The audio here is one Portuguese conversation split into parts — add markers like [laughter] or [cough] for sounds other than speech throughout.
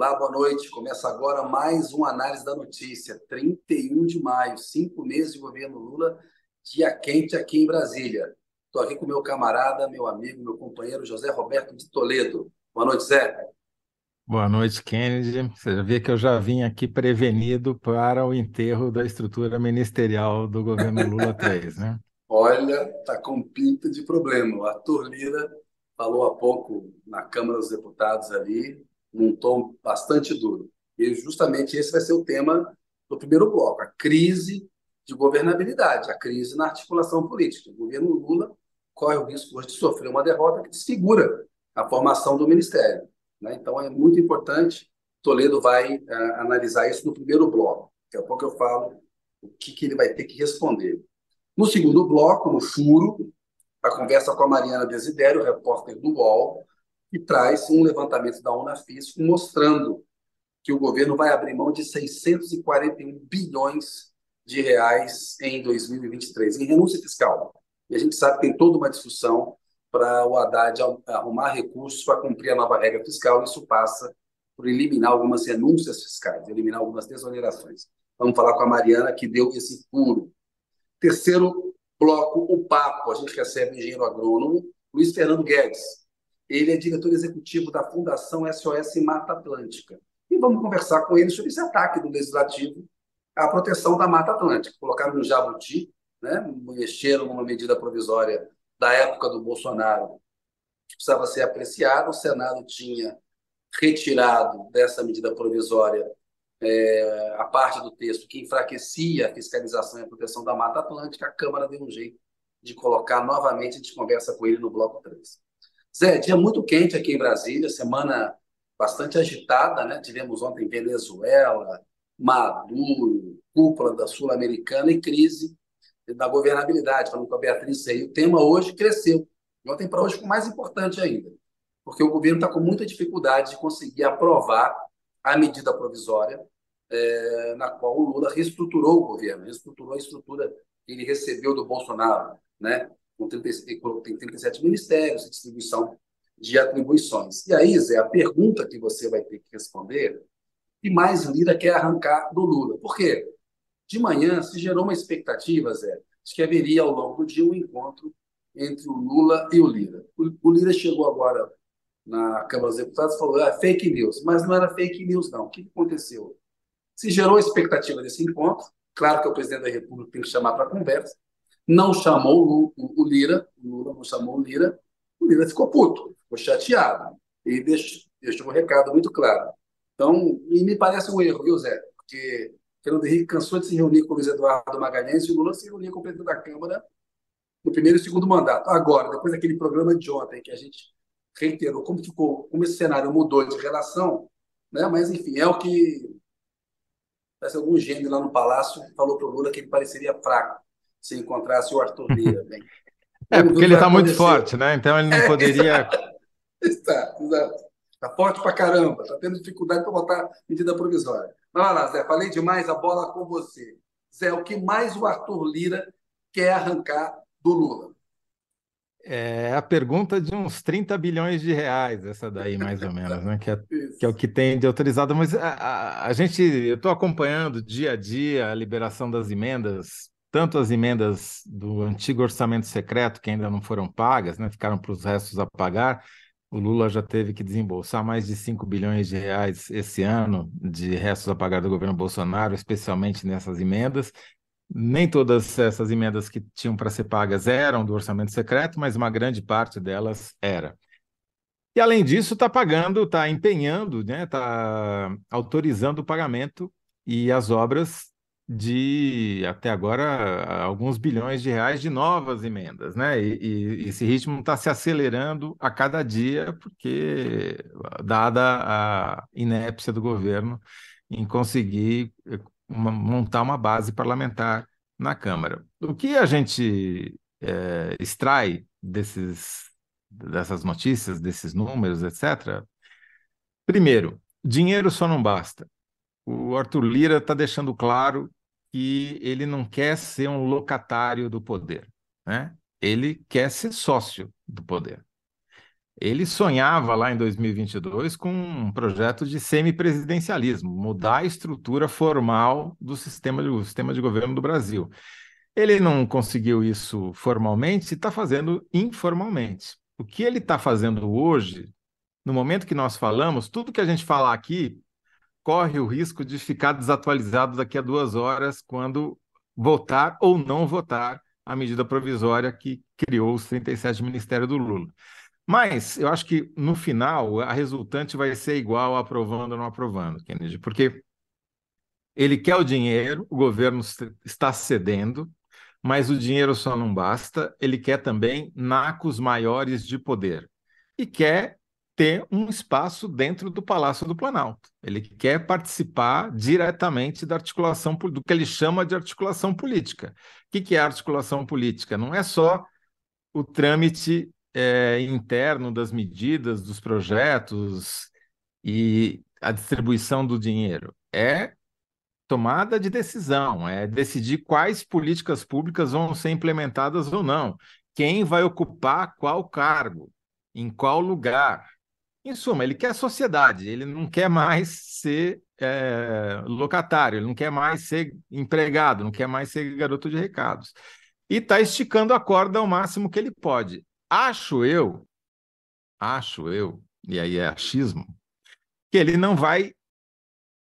Olá, boa noite. Começa agora mais uma análise da notícia. 31 de maio, cinco meses de governo Lula, dia quente aqui em Brasília. Estou aqui com meu camarada, meu amigo, meu companheiro José Roberto de Toledo. Boa noite, Zé. Boa noite, Kennedy. Você já vê que eu já vim aqui prevenido para o enterro da estrutura ministerial do governo Lula [laughs] 3, né? Olha, tá com pinta de problema. O Arthur Lira falou há pouco na Câmara dos Deputados ali, num tom bastante duro. E justamente esse vai ser o tema do primeiro bloco, a crise de governabilidade, a crise na articulação política. O governo Lula corre o risco hoje de sofrer uma derrota que desfigura a formação do ministério. Né? Então, é muito importante. Toledo vai uh, analisar isso no primeiro bloco. Daqui a pouco eu falo o que, que ele vai ter que responder. No segundo bloco, no furo, a conversa com a Mariana Desidério, repórter do UOL, e traz um levantamento da Unafis mostrando que o governo vai abrir mão de 641 bilhões de reais em 2023 em renúncia fiscal. E a gente sabe que tem toda uma discussão para o Haddad arrumar recursos para cumprir a nova regra fiscal. Isso passa por eliminar algumas renúncias fiscais, eliminar algumas desonerações. Vamos falar com a Mariana, que deu esse furo. Terceiro bloco, o papo. A gente recebe o engenheiro agrônomo Luiz Fernando Guedes, ele é diretor executivo da Fundação SOS Mata Atlântica. E vamos conversar com ele sobre esse ataque do Legislativo à proteção da Mata Atlântica. Colocaram um jabuti, né? mexeram numa medida provisória da época do Bolsonaro, que precisava ser apreciada. O Senado tinha retirado dessa medida provisória é, a parte do texto que enfraquecia a fiscalização e a proteção da Mata Atlântica. A Câmara deu um jeito de colocar novamente, a gente conversa com ele no bloco 3. Zé, dia muito quente aqui em Brasília, semana bastante agitada, né? Tivemos ontem Venezuela, Maduro, cúpula da Sul-Americana e crise da governabilidade, falando com a Beatriz aí. O tema hoje cresceu. Ontem para hoje ficou mais importante ainda, porque o governo está com muita dificuldade de conseguir aprovar a medida provisória é, na qual o Lula reestruturou o governo, reestruturou a estrutura que ele recebeu do Bolsonaro, né? Com 30, tem 37 ministérios, distribuição de atribuições. E aí, Zé, a pergunta que você vai ter que responder, que mais Lira quer arrancar do Lula? Por quê? De manhã se gerou uma expectativa, Zé, de que haveria ao longo do dia um encontro entre o Lula e o Lira. O, Lira chegou agora na Câmara dos Deputados e falou: ah, fake news. Mas não era fake news, não. O que aconteceu? Se gerou a expectativa desse encontro. Claro que o presidente da República tem que chamar para conversa não chamou o, Lira, o Lula não chamou o Lira, o Lira ficou puto, ficou chateado. E deixou, deixou um recado muito claro. Então, e me parece um erro, viu, Zé? Porque Fernando Henrique cansou de se reunir com o Luiz Eduardo Magalhães e o Lula se reunia com o presidente da Câmara no primeiro e segundo mandato. Agora, depois daquele programa de ontem que a gente reiterou como ficou, como esse cenário mudou de relação, né? Mas enfim, é o que parece algum gênio lá no palácio falou para o Lula que ele pareceria fraco se encontrasse o Arthur Lira. Bem, [laughs] é, porque ele está muito forte, né? Então ele não é, poderia. Está, exato. Está forte pra caramba, está tendo dificuldade para botar medida provisória. Mas vai lá, Zé, falei demais, a bola com você. Zé, o que mais o Arthur Lira quer arrancar do Lula? É a pergunta de uns 30 bilhões de reais, essa daí, mais ou menos, né? Que é, que é o que tem de autorizado. Mas a, a, a gente, eu estou acompanhando dia a dia a liberação das emendas tanto as emendas do antigo orçamento secreto, que ainda não foram pagas, né, ficaram para os restos a pagar. O Lula já teve que desembolsar mais de 5 bilhões de reais esse ano de restos a pagar do governo Bolsonaro, especialmente nessas emendas. Nem todas essas emendas que tinham para ser pagas eram do orçamento secreto, mas uma grande parte delas era. E além disso, está pagando, está empenhando, está né, tá autorizando o pagamento e as obras de até agora alguns bilhões de reais de novas emendas, né? E, e esse ritmo está se acelerando a cada dia, porque dada a inépcia do governo em conseguir eh, uma, montar uma base parlamentar na Câmara. O que a gente é, extrai desses, dessas notícias, desses números, etc. Primeiro, dinheiro só não basta. O Arthur Lira está deixando claro que ele não quer ser um locatário do poder, né? Ele quer ser sócio do poder. Ele sonhava lá em 2022 com um projeto de semipresidencialismo, mudar a estrutura formal do sistema de, sistema de governo do Brasil. Ele não conseguiu isso formalmente está fazendo informalmente. O que ele está fazendo hoje, no momento que nós falamos, tudo que a gente falar aqui corre o risco de ficar desatualizado daqui a duas horas, quando votar ou não votar a medida provisória que criou os 37 ministérios do Lula. Mas eu acho que no final a resultante vai ser igual aprovando ou não aprovando, Kennedy, porque ele quer o dinheiro, o governo está cedendo, mas o dinheiro só não basta, ele quer também nacos maiores de poder e quer ter um espaço dentro do Palácio do Planalto. Ele quer participar diretamente da articulação, do que ele chama de articulação política. O que é articulação política? Não é só o trâmite é, interno das medidas, dos projetos e a distribuição do dinheiro. É tomada de decisão, é decidir quais políticas públicas vão ser implementadas ou não, quem vai ocupar qual cargo, em qual lugar. Em suma, ele quer sociedade, ele não quer mais ser é, locatário, ele não quer mais ser empregado, não quer mais ser garoto de recados. E está esticando a corda ao máximo que ele pode. Acho eu, acho eu, e aí é achismo, que ele não vai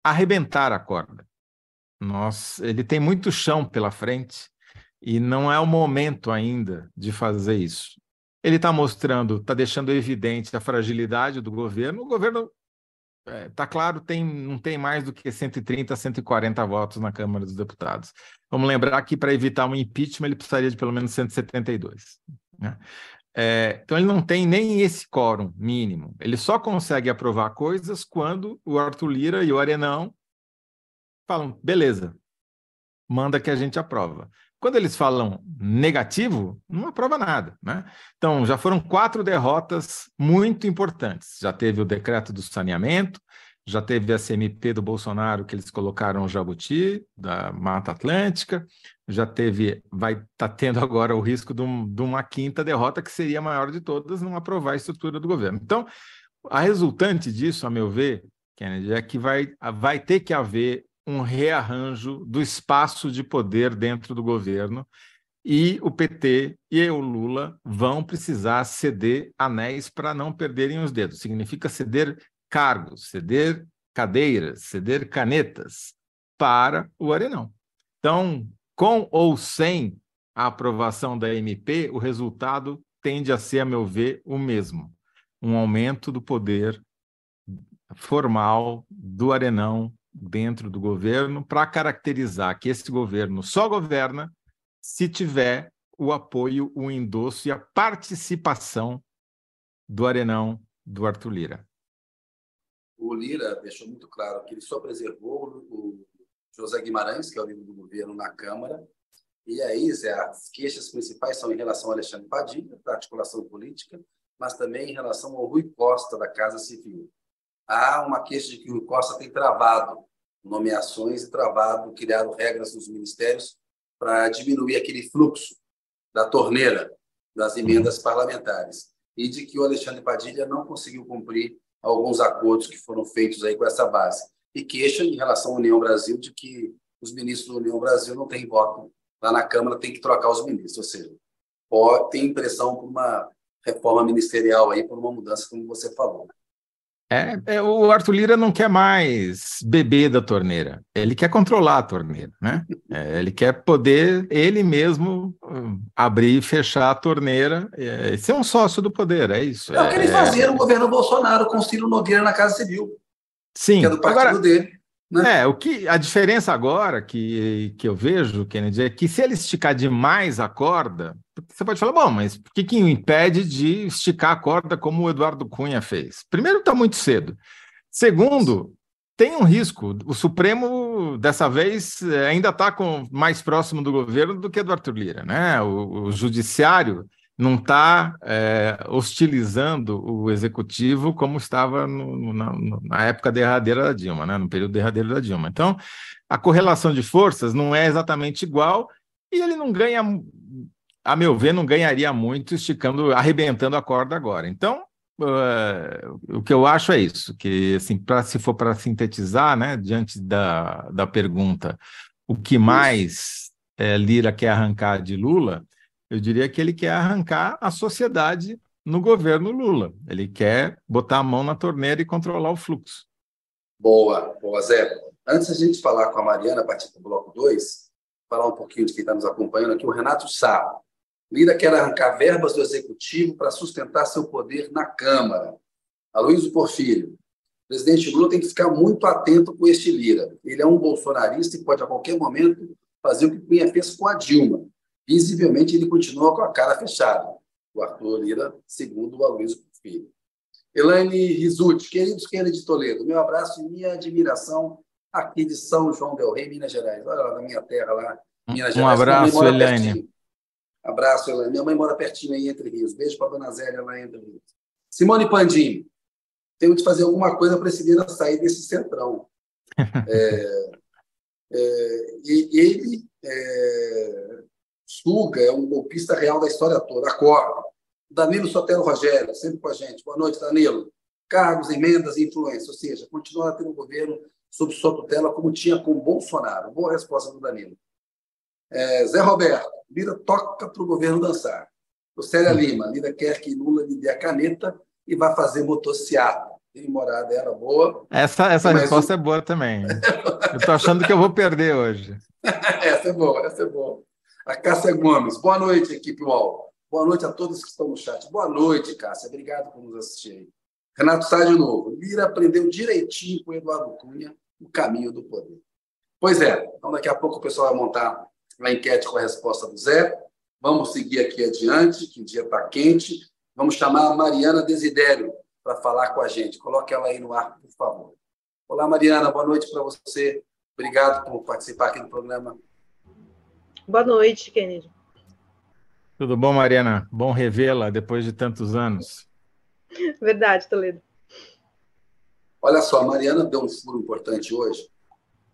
arrebentar a corda. Nossa, ele tem muito chão pela frente e não é o momento ainda de fazer isso. Ele está mostrando, está deixando evidente a fragilidade do governo. O governo, está é, tá claro, tem, não tem mais do que 130, 140 votos na Câmara dos Deputados. Vamos lembrar que para evitar um impeachment ele precisaria de pelo menos 172. Né? É, então, ele não tem nem esse quórum mínimo. Ele só consegue aprovar coisas quando o Arthur Lira e o Arenão falam, beleza, manda que a gente aprova. Quando eles falam negativo, não aprova nada. Né? Então, já foram quatro derrotas muito importantes. Já teve o decreto do saneamento, já teve a CMP do Bolsonaro que eles colocaram o Jabuti, da Mata Atlântica, já teve, vai estar tá tendo agora o risco de, um, de, uma quinta derrota, que seria a maior de todas, não aprovar a estrutura do governo. Então, a resultante disso, a meu ver, Kennedy, é que vai, vai ter que haver um rearranjo do espaço de poder dentro do governo e o PT e o Lula vão precisar ceder anéis para não perderem os dedos. Significa ceder cargos, ceder cadeiras, ceder canetas para o Arenão. Então, com ou sem a aprovação da MP, o resultado tende a ser, a meu ver, o mesmo: um aumento do poder formal do Arenão dentro do governo para caracterizar que esse governo só governa se tiver o apoio, o endosso e a participação do Arenão do Arthur Lira o Lira deixou muito claro que ele só preservou o José Guimarães, que é o líder do governo na Câmara, e aí, Zé, as queixas principais são em relação ao Alexandre Padilha, da articulação política, mas também em relação ao Rui Costa, da Casa Civil. Há uma queixa de que o Costa tem travado nomeações e travado, criado regras nos ministérios para diminuir aquele fluxo da torneira das emendas parlamentares. E de que o Alexandre Padilha não conseguiu cumprir alguns acordos que foram feitos aí com essa base. E queixa em relação à União Brasil de que os ministros da União Brasil não têm voto lá na Câmara, tem que trocar os ministros. Ou seja, pode ter impressão por uma reforma ministerial aí, por uma mudança, como você falou. É, é, o Arthur Lira não quer mais beber da torneira, ele quer controlar a torneira, né? É, ele quer poder ele mesmo hum, abrir e fechar a torneira, é, ser um sócio do poder, é isso. É o que ele é. fazia no governo Bolsonaro com Ciro Nogueira na Casa Civil. Sim. Que é do partido agora, dele. Né? É, o que, a diferença agora que, que eu vejo, Kennedy, é que se ele esticar demais a corda, você pode falar, bom, mas por que, que o impede de esticar a corda como o Eduardo Cunha fez? Primeiro, está muito cedo. Segundo, tem um risco. O Supremo, dessa vez, ainda está mais próximo do governo do que do Arthur Lira. Né? O, o Judiciário não está é, hostilizando o executivo como estava no, na, na, época derradeira da Dilma, né? no período derradeiro da Dilma. Então, a correlação de forças não é exatamente igual e ele não ganha, a meu ver, não ganharia muito esticando, arrebentando a corda agora. Então, uh, o que eu acho é isso, que assim, para se for para sintetizar, né, diante da, da pergunta, o que mais é, Lira quer arrancar de Lula, eu diria que ele quer arrancar a sociedade no governo Lula. Ele quer botar a mão na torneira e controlar o fluxo. Boa, boa, Zé. Antes a gente falar com a Mariana, a partir do bloco 2, falar um pouquinho de quem está nos acompanhando aqui, o Renato Sá. Lira quer arrancar verbas do Executivo para sustentar seu poder na Câmara. Aloysio Porfírio. O presidente Lula tem que ficar muito atento com este Lira. Ele é um bolsonarista e pode, a qualquer momento, fazer o que Cunha fez com a Dilma. Visivelmente, ele continua com a cara fechada. O Arthur Lira, segundo o Aloysio Porfírio. Elaine Rizuti, queridos Kennedy de Toledo, meu abraço e minha admiração aqui de São João del Rei, Minas Gerais. Olha lá na minha terra, lá, Minas um Gerais. Um abraço, Elaine. Abraço, Elaine. Minha mãe mora pertinho aí, Entre Rios. Beijo para a dona Zélia lá em Entre Rios. Simone Pandim, temos de fazer alguma coisa para esse Lira sair desse centrão. [laughs] é, é, e ele é, suga, é um golpista real da história toda. Acorda. Danilo Sotelo Rogério, sempre com a gente. Boa noite, Danilo. Cargos, emendas e influência, ou seja, continuar a ter um governo sob sua tutela, como tinha com Bolsonaro. Boa resposta do Danilo. É, Zé Roberto, Lira toca para o governo dançar. O Célia Lima, Lira quer que Lula lhe dê a caneta e vá fazer motociata. Tem morada dela boa. Essa, essa resposta um... é boa também. eu estou achando que eu vou perder hoje. [laughs] essa é boa, essa é boa. A Cássia Gomes. Boa noite, equipe UOL. Boa noite a todos que estão no chat. Boa noite, Cássia. Obrigado por nos assistir. Renato Sá de novo. Lira aprendeu direitinho com Eduardo Cunha o caminho do poder. Pois é, então daqui a pouco o pessoal vai montar a enquete com a resposta do Zé. Vamos seguir aqui adiante, que o dia está quente. Vamos chamar a Mariana Desidério para falar com a gente. Coloque ela aí no ar, por favor. Olá, Mariana, boa noite para você. Obrigado por participar aqui do programa. Boa noite, Kennedy. Tudo bom, Mariana? Bom revê-la depois de tantos anos. Verdade, Toledo. Olha só, a Mariana deu um furo importante hoje,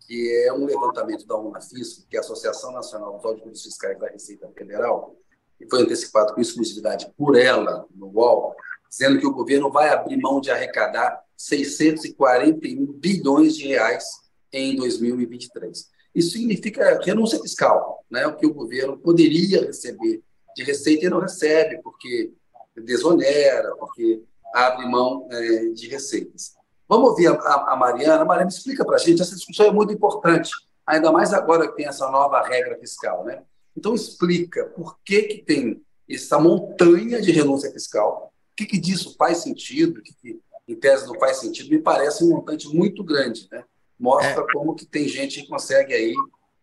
que é um levantamento da UNAFISC, que é a Associação Nacional dos Auditores Fiscais da Receita Federal, e foi antecipado com exclusividade por ela no UOL, dizendo que o governo vai abrir mão de arrecadar 641 bilhões de reais em 2023. Isso significa renúncia fiscal, né? o que o governo poderia receber de receita e não recebe, porque desonera, porque abre mão é, de receitas. Vamos ouvir a, a, a Mariana. Mariana, explica para a gente, essa discussão é muito importante, ainda mais agora que tem essa nova regra fiscal. Né? Então, explica por que, que tem essa montanha de renúncia fiscal, o que, que disso faz sentido, o que, que em tese não faz sentido, me parece um montante muito grande. Né? Mostra é. como que tem gente que consegue aí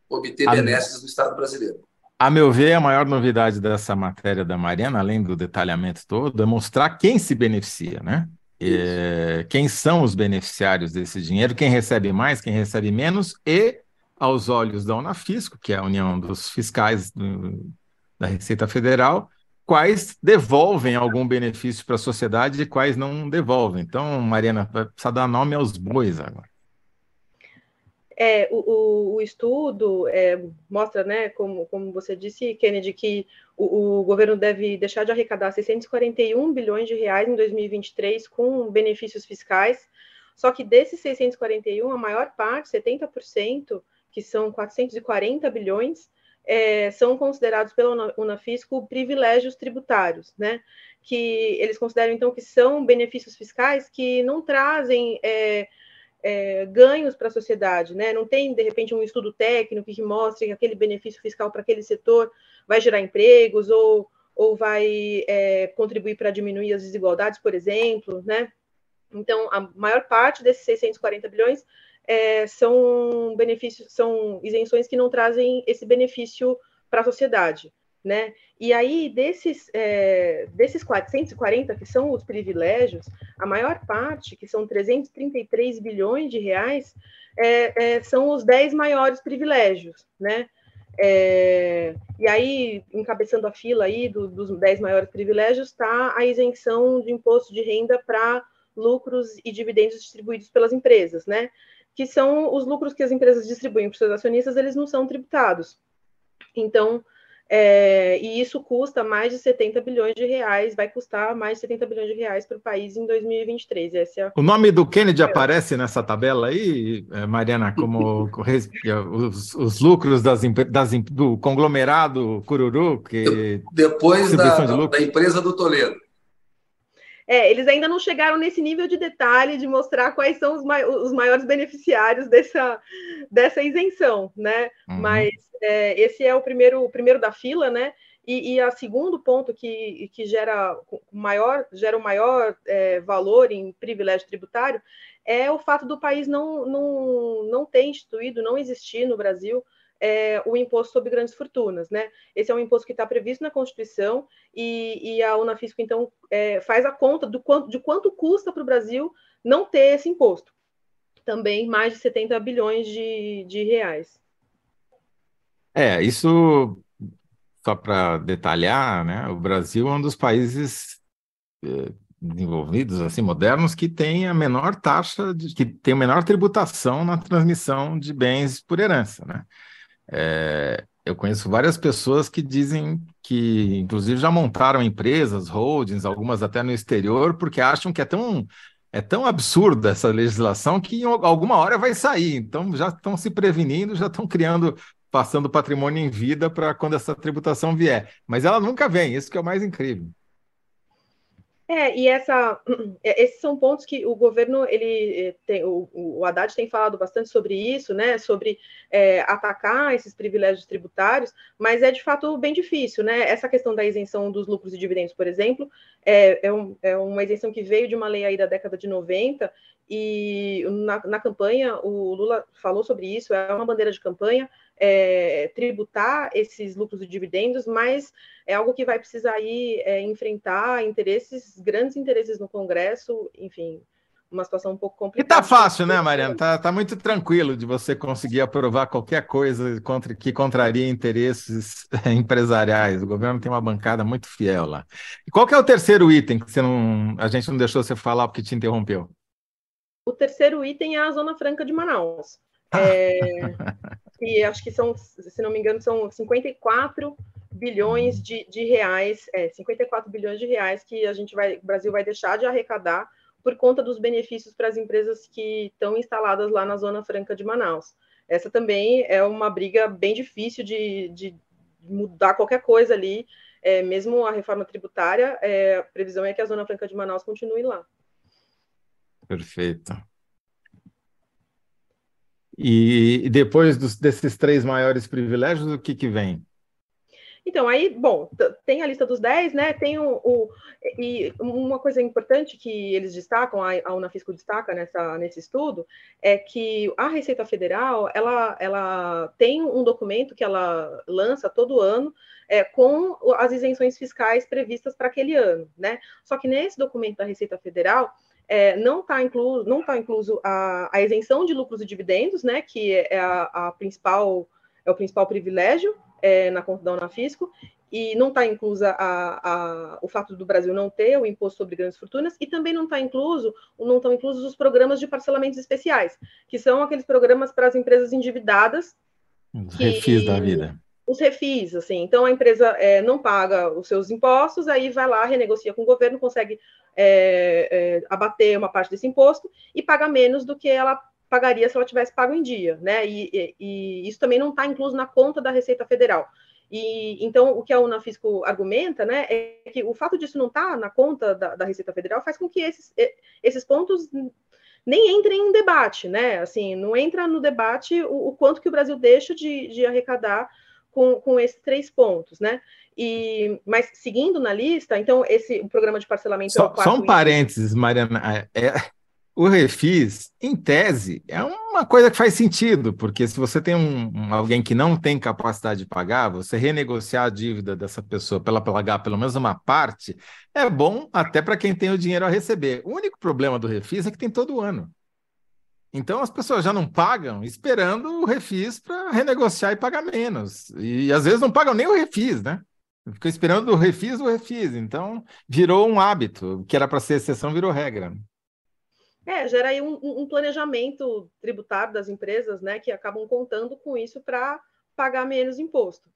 obter benesses do Estado brasileiro. A meu ver, a maior novidade dessa matéria da Mariana, além do detalhamento todo, é mostrar quem se beneficia, né? É, quem são os beneficiários desse dinheiro, quem recebe mais, quem recebe menos, e, aos olhos da Unafisco, que é a União dos Fiscais do, da Receita Federal, quais devolvem algum benefício para a sociedade e quais não devolvem. Então, Mariana, precisa dar nome aos bois agora. É, o, o, estudo é, mostra, né, como, como você disse, Kennedy, que o, o, governo deve deixar de arrecadar 641 bilhões de reais em 2023 com benefícios fiscais, só que desses 641, a maior parte, 70%, que são 440 bilhões, é, são considerados pela Unafisco privilégios tributários, né? Que eles consideram, então, que são benefícios fiscais que não trazem... É, ganhos para a sociedade, né? Não tem, de repente, um estudo técnico que mostre que aquele benefício fiscal para aquele setor vai gerar empregos ou, ou vai é, contribuir para diminuir as desigualdades, por exemplo, né? Então, a maior parte desses 640 bilhões é, são benefícios, são isenções que não trazem esse benefício para a sociedade né? E aí, desses, é, desses 440, que são os privilégios, a maior parte, que são 333 bilhões de reais, é, é, são os 10 maiores privilégios, né? É, e aí, encabeçando a fila aí do, dos 10 maiores privilégios, está a isenção de imposto de renda para lucros e dividendos distribuídos pelas empresas, né? Que são os lucros que as empresas distribuem para os seus acionistas, eles não são tributados. Então, é, e isso custa mais de 70 bilhões de reais, vai custar mais de 70 bilhões de reais para o país em 2023. Esse é o nome do Kennedy aparece nessa tabela aí, é, Mariana, como [laughs] os, os lucros das, das, do conglomerado Cururu? Que, Depois da, de da empresa do Toledo. É, eles ainda não chegaram nesse nível de detalhe de mostrar quais são os, os maiores beneficiários dessa, dessa isenção, né? Uhum. Mas é, esse é o primeiro, o primeiro da fila, né? E, e a segundo ponto que, que gera maior gera o maior é, valor em privilégio tributário é o fato do país não, não, não ter instituído, não existir no Brasil é, o imposto sobre grandes fortunas, né? Esse é um imposto que está previsto na Constituição e, e a Unafisco, então, é, faz a conta do quanto, de quanto custa para o Brasil não ter esse imposto. Também mais de 70 bilhões de, de reais. É, isso, só para detalhar, né? O Brasil é um dos países é, desenvolvidos, assim, modernos, que tem a menor taxa, de, que tem a menor tributação na transmissão de bens por herança, né? É, eu conheço várias pessoas que dizem que, inclusive, já montaram empresas, holdings, algumas até no exterior, porque acham que é tão, é tão absurda essa legislação que em alguma hora vai sair. Então, já estão se prevenindo, já estão criando, passando patrimônio em vida para quando essa tributação vier. Mas ela nunca vem, isso que é o mais incrível. É, e essa, [clears throat] é, esses são pontos que o governo, ele eh, tem, o, o Haddad tem falado bastante sobre isso, né, sobre é, atacar esses privilégios tributários, mas é de fato bem difícil, né, essa questão da isenção dos lucros e dividendos, por exemplo, é, é, um, é uma isenção que veio de uma lei aí da década de 90, e na, na campanha o Lula falou sobre isso, é uma bandeira de campanha, é, tributar esses lucros e dividendos, mas é algo que vai precisar aí é, enfrentar interesses, grandes interesses no Congresso, enfim, uma situação um pouco complicada. E tá fácil, né, Mariana? Tá, tá muito tranquilo de você conseguir aprovar qualquer coisa contra, que contraria interesses [laughs] empresariais. O governo tem uma bancada muito fiel lá. E qual é o terceiro item que você não, a gente não deixou você falar porque te interrompeu? O terceiro item é a Zona Franca de Manaus. [laughs] É, que acho que são, se não me engano, são 54 bilhões de, de reais, é, 54 bilhões de reais que a gente vai, o Brasil vai deixar de arrecadar por conta dos benefícios para as empresas que estão instaladas lá na Zona Franca de Manaus. Essa também é uma briga bem difícil de, de mudar qualquer coisa ali, é, mesmo a reforma tributária, é, a previsão é que a Zona Franca de Manaus continue lá. Perfeito. E, depois dos, desses três maiores privilégios, o que, que vem? Então, aí, bom, tem a lista dos 10, né? Tem o, o, E uma coisa importante que eles destacam, a, Unafisco destaca nessa, nesse estudo, é que a Receita Federal ela, ela tem um documento que ela lança todo ano é, com as isenções fiscais previstas para aquele ano, né? Só que nesse documento da Receita Federal é, não está incluso, não tá incluso a, a, isenção de lucros e dividendos, né, que é a, a principal, é o principal privilégio é, na conta da Unafisco, e não está inclusa a, a, o fato do Brasil não ter o imposto sobre grandes fortunas, e também não está incluso, não estão inclusos os programas de parcelamentos especiais, que são aqueles programas para as empresas endividadas. Os refis da vida os refis, assim. Então a empresa é, não paga os seus impostos, aí vai lá, renegocia com o governo, consegue é, é, abater uma parte desse imposto e paga menos do que ela pagaria se ela tivesse pago em dia, né? E, e, e isso também não está incluso na conta da Receita Federal. E então o que a Unafisco argumenta, né, é que o fato disso não estar tá na conta da, da, Receita Federal faz com que esses, esses pontos nem entrem em debate, né? Assim, não entra no debate o, o quanto que o Brasil deixa de, de arrecadar com, com esses três pontos, né? E, mas seguindo na lista, então esse o programa de parcelamento só, é só um parênteses, Mariana. É, é, o refis, em tese, é uma coisa que faz sentido, porque se você tem um, alguém que não tem capacidade de pagar, você renegociar a dívida dessa pessoa para ela pagar pelo menos uma parte, é bom até para quem tem o dinheiro a receber. O único problema do refis é que tem todo ano. Então as pessoas já não pagam esperando o refis para renegociar e pagar menos. E às vezes não pagam nem o refis, né? Ficam esperando o refis o refis. Então virou um hábito, que era para ser exceção, virou regra. É, gera aí um, um, planejamento tributário das empresas, né, que acabam contando com isso para pagar menos imposto.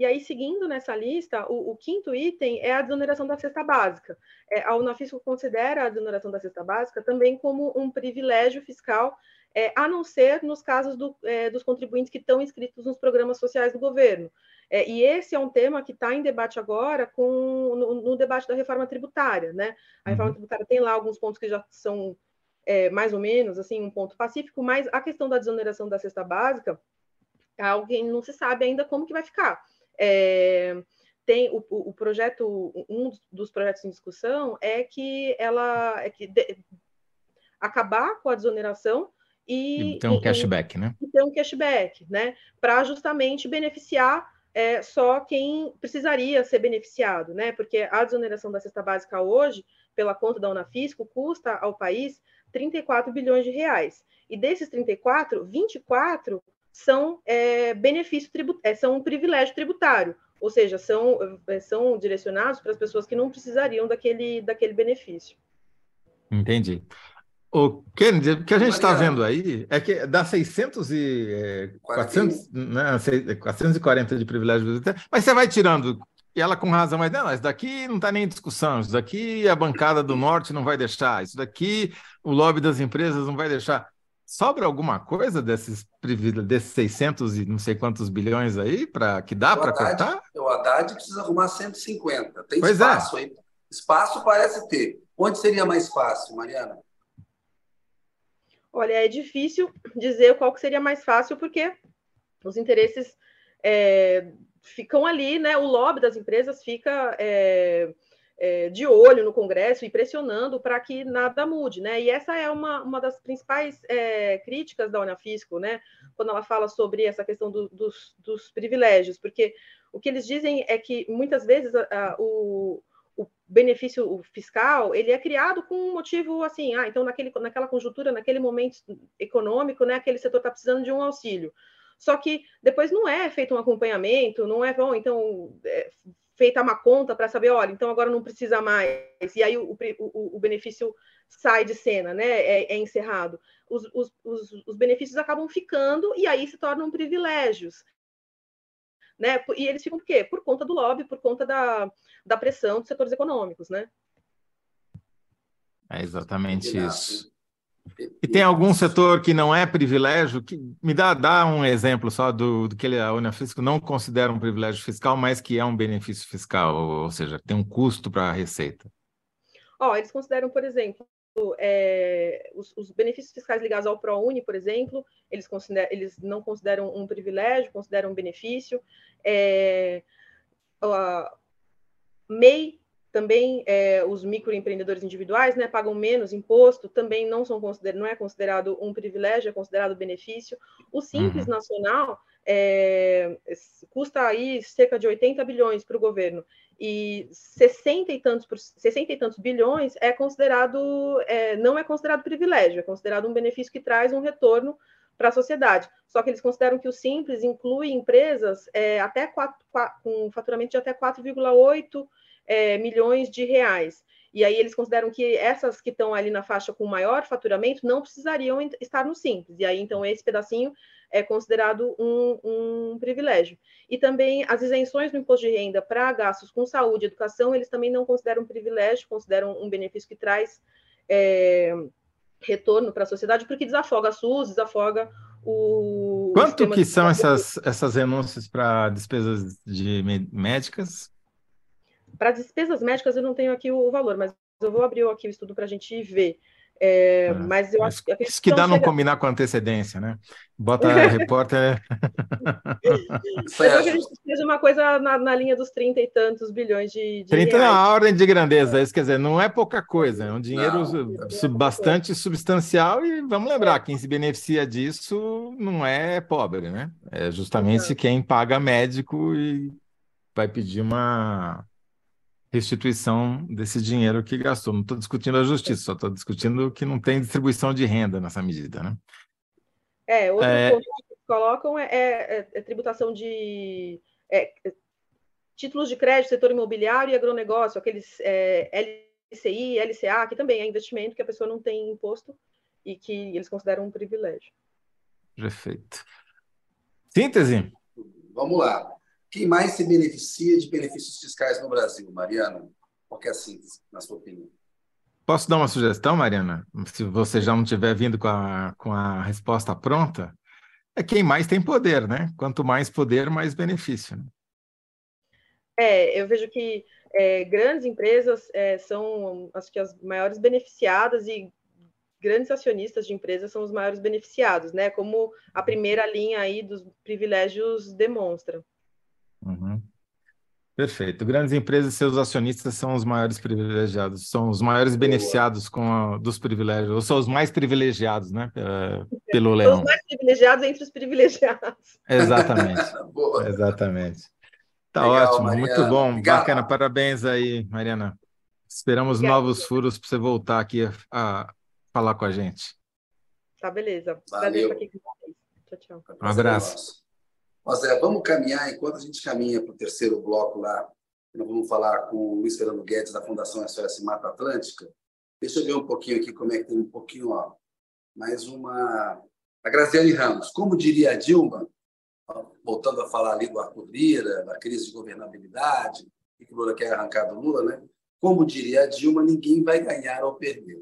E aí, seguindo nessa lista, o, o quinto item é a desoneração da cesta básica. É, a Unafisco considera a desoneração da cesta básica também como um privilégio fiscal, é, a não ser nos casos do, é, dos contribuintes que estão inscritos nos programas sociais do governo. É, e esse é um tema que está em debate agora com, no, no, debate da reforma tributária. Né? A reforma uhum. tributária tem lá alguns pontos que já são é, mais ou menos assim um ponto pacífico, mas a questão da desoneração da cesta básica, alguém não se sabe ainda como que vai ficar. É, tem o, o, projeto, um dos projetos em discussão é que ela é que de, acabar com a desoneração e, ter um cashback, né? E ter um cashback, né? Para justamente beneficiar é, só quem precisaria ser beneficiado, né? Porque a desoneração da cesta básica hoje, pela conta da Unafisco, custa ao país 34 bilhões de reais. E desses 34, 24 são é, benefício tributário, é, são um privilégio tributário, ou seja, são, é, são direcionados para as pessoas que não precisariam daquele, daquele benefício. Entendi. O Kennedy, o que a gente está vendo aí é que dá 600 e, é, 400, né, 440 de privilégio, mas você vai tirando e ela com razão, mas não, isso daqui não está nem em discussão, isso daqui a bancada do Norte não vai deixar, isso daqui o lobby das empresas não vai deixar. Sobra alguma coisa desses, desses 600 e não sei quantos bilhões aí para que dá para cortar? O Haddad precisa arrumar 150. Tem pois é. espaço é. aí. Espaço parece ter. Onde seria mais fácil, Mariana? Olha, é difícil dizer qual que seria mais fácil, porque os interesses é, ficam ali, né? O lobby das empresas fica é, é, de olho no Congresso e pressionando para que nada mude, né? E essa é uma, uma das principais é, críticas da Unafisco, né? Quando ela fala sobre essa questão do, dos, dos, privilégios, porque o que eles dizem é que muitas vezes a, a, o, o benefício fiscal ele é criado com um motivo assim, ah, então naquele, naquela conjuntura, naquele momento econômico, né, aquele setor está precisando de um auxílio. Só que depois não é feito um acompanhamento, não é bom, então é feita uma conta para saber, olha, então agora não precisa mais, e aí o, o, o benefício sai de cena, né? É, é encerrado. Os, os, os, os, benefícios acabam ficando e aí se tornam privilégios. Né? E eles ficam por quê? Por conta do lobby, por conta da, da pressão dos setores econômicos, né? É exatamente isso. E tem algum setor que não é privilégio? Que, me dá, dá um exemplo só do, do que ele, a Unifisco não considera um privilégio fiscal, mas que é um benefício fiscal, ou, ou seja, tem um custo para a receita. Oh, eles consideram, por exemplo, é, os, os, benefícios fiscais ligados ao ProUni, por exemplo, eles, eles não consideram um privilégio, consideram um benefício. É, a MEI também é, os microempreendedores individuais né, pagam menos imposto, também não, são consider não é considerado um privilégio, é considerado benefício. O Simples uhum. Nacional é, custa aí cerca de 80 bilhões para o governo, e 60 e tantos, 60 e tantos bilhões é considerado, é, não é considerado privilégio, é considerado um benefício que traz um retorno para a sociedade. Só que eles consideram que o Simples inclui empresas é, até 4, 4, com faturamento de até 4,8 é, milhões de reais. E aí eles consideram que essas que estão ali na faixa com maior faturamento não precisariam estar no Simples. E aí, então, esse pedacinho é considerado um, um privilégio. E também as isenções do imposto de renda para gastos com saúde e educação, eles também não consideram um privilégio, consideram um benefício que traz é, retorno para a sociedade, porque desafoga a SUS, desafoga o. Quanto que são essas, essas renúncias para despesas de médicas? Para despesas médicas, eu não tenho aqui o valor, mas eu vou abrir aqui o estudo para a gente ver. É, é, mas eu acho que. Isso que dá não chega... combinar com antecedência, né? Bota [laughs] repórter. [laughs] Mas que a gente seja uma coisa na, na, linha dos 30 e tantos bilhões de. de 30 reais. na ordem de grandeza, isso quer dizer, não é pouca coisa, é um dinheiro não, é bastante substancial e vamos lembrar, quem se beneficia disso não é pobre, né? É justamente quem paga médico e vai pedir uma restituição desse dinheiro que gastou. Não estou discutindo a justiça, só estou discutindo que não tem distribuição de renda nessa medida, né? É, outro é... ponto que colocam é, é, é tributação de é, títulos de crédito, setor imobiliário e agronegócio, aqueles é, LCI, LCA, que também é investimento que a pessoa não tem imposto e que eles consideram um privilégio. Perfeito. Síntese? Vamos lá. Quem mais se beneficia de benefícios fiscais no Brasil, Mariana? Qual é a síntese, na sua opinião? Posso dar uma sugestão, Mariana? Se você já não tiver vindo com a, com a resposta pronta, é quem mais tem poder, né? Quanto mais poder, mais benefício. Né? É, eu vejo que é, grandes empresas é, são, acho que as maiores beneficiadas e grandes acionistas de empresas são os maiores beneficiados, né? Como a primeira linha aí dos privilégios demonstra. Uhum. Perfeito. Grandes empresas e seus acionistas são os maiores privilegiados, são os maiores beneficiados com a, dos privilégios, ou são os mais privilegiados, né? [laughs] Pelo leão. São os mais privilegiados entre os privilegiados. [laughs] Exatamente. [laughs] Exatamente. Tá Legal, ótimo, Mariana. muito bom, Obrigado. bacana. Parabéns aí, Mariana. Esperamos Obrigado. novos furos para você voltar aqui a, a, falar com a gente. Tá, beleza. Valeu. Com Tchau, tchau. Um abraço. Zé, vamos caminhar, enquanto a gente caminha para o terceiro bloco lá, nós vamos falar com o Luiz Fernando Guedes, da Fundação SOS Mata Atlântica. Deixa eu ver um pouquinho aqui como é que tem um pouquinho, ó, mais uma... A Graziane Ramos, como diria a Dilma, voltando a falar ali do Arthur Lira, da crise de governabilidade, que o Lula quer arrancar do Lula, né? Como diria a Dilma, ninguém vai ganhar ou perder.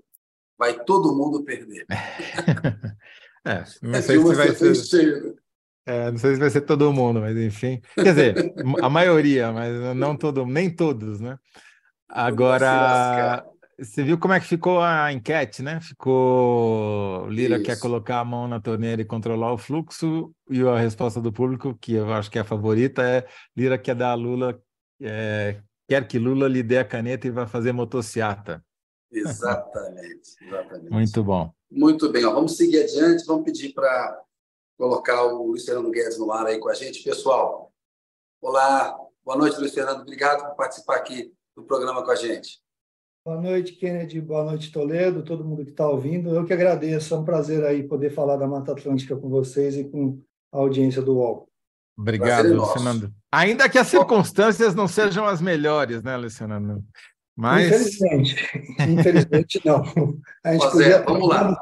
Vai todo mundo perder. [laughs] é, não [laughs] sei se vai ser... Cheio, é, não sei se vai ser todo mundo, mas enfim. Quer dizer, [laughs] a maioria, mas não todo, nem todos, né? Agora, você viu como é que ficou a enquete, né? Ficou Lira Isso. quer colocar a mão na torneira e controlar o fluxo, e a resposta do público, que eu acho que é a favorita, é Lira quer dar a Lula, é, quer que Lula lhe dê a caneta e vai fazer motociata. Exatamente, exatamente. Muito bom. Muito bem, ó, vamos seguir adiante, vamos pedir para colocar o Luiz Fernando Guedes no ar aí com a gente. Pessoal, olá, boa noite, Luiz Fernando, obrigado por participar aqui do programa com a gente. Boa noite, Kennedy. Boa noite, Toledo, todo mundo que está ouvindo. Eu que agradeço. É um prazer aí poder falar da Mata Atlântica com vocês e com a audiência do UOL. Obrigado, Luciano. Ainda que as circunstâncias não sejam as melhores, né, Luciano? Mas... Infelizmente, infelizmente não. A gente podia... vamos lá.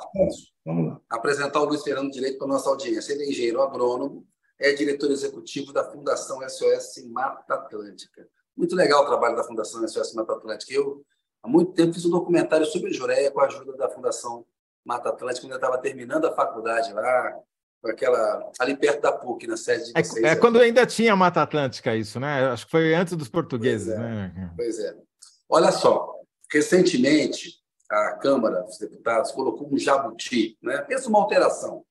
Vamos lá. Apresentar o Luiz Fernando Direito para a nossa audiência. Ele é engenheiro agrônomo, é diretor executivo da Fundação SOS Mata Atlântica. Muito legal o trabalho da Fundação SOS Mata Atlântica. Eu há muito tempo fiz um documentário sobre Jureia com a ajuda da Fundação Mata Atlântica, quando eu estava terminando a faculdade lá, com aquela ali perto da PUC, na sede de é, vocês. É, é quando ainda tinha Mata Atlântica isso, né? Acho que foi antes dos portugueses, pois é, né? Pois é. Olha só, recentemente a Câmara dos Deputados colocou um jabuti, né? Pensa uma alteração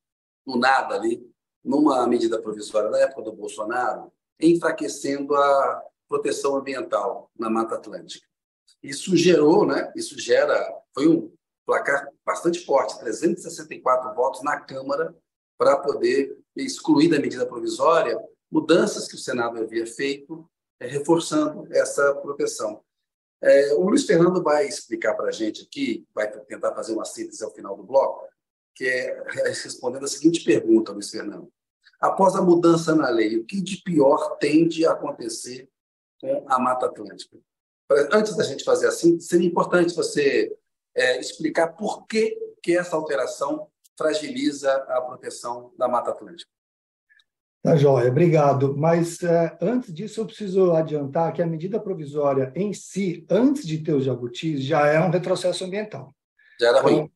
do nada ali, numa medida provisória da época do Bolsonaro, enfraquecendo a proteção ambiental na Mata Atlântica. Isso gerou, né? Isso gera, foi um placar bastante forte, 364 votos na Câmara para poder excluir da medida provisória mudanças que o Senado havia feito, é, reforçando essa proteção. É, o Luiz Fernando vai explicar para a gente aqui, vai tentar fazer uma síntese ao final do bloco, que é respondendo a seguinte pergunta, Luiz Fernando. Após a mudança na lei, o que de pior tende a acontecer com a Mata Atlântica? antes da gente fazer assim, seria importante você é, explicar por que, que essa alteração fragiliza a proteção da Mata Atlântica. Tá joia, obrigado. Mas é, antes disso, eu preciso adiantar que a medida provisória em si, antes de ter os jabutis, já é um retrocesso ambiental. Já era ruim.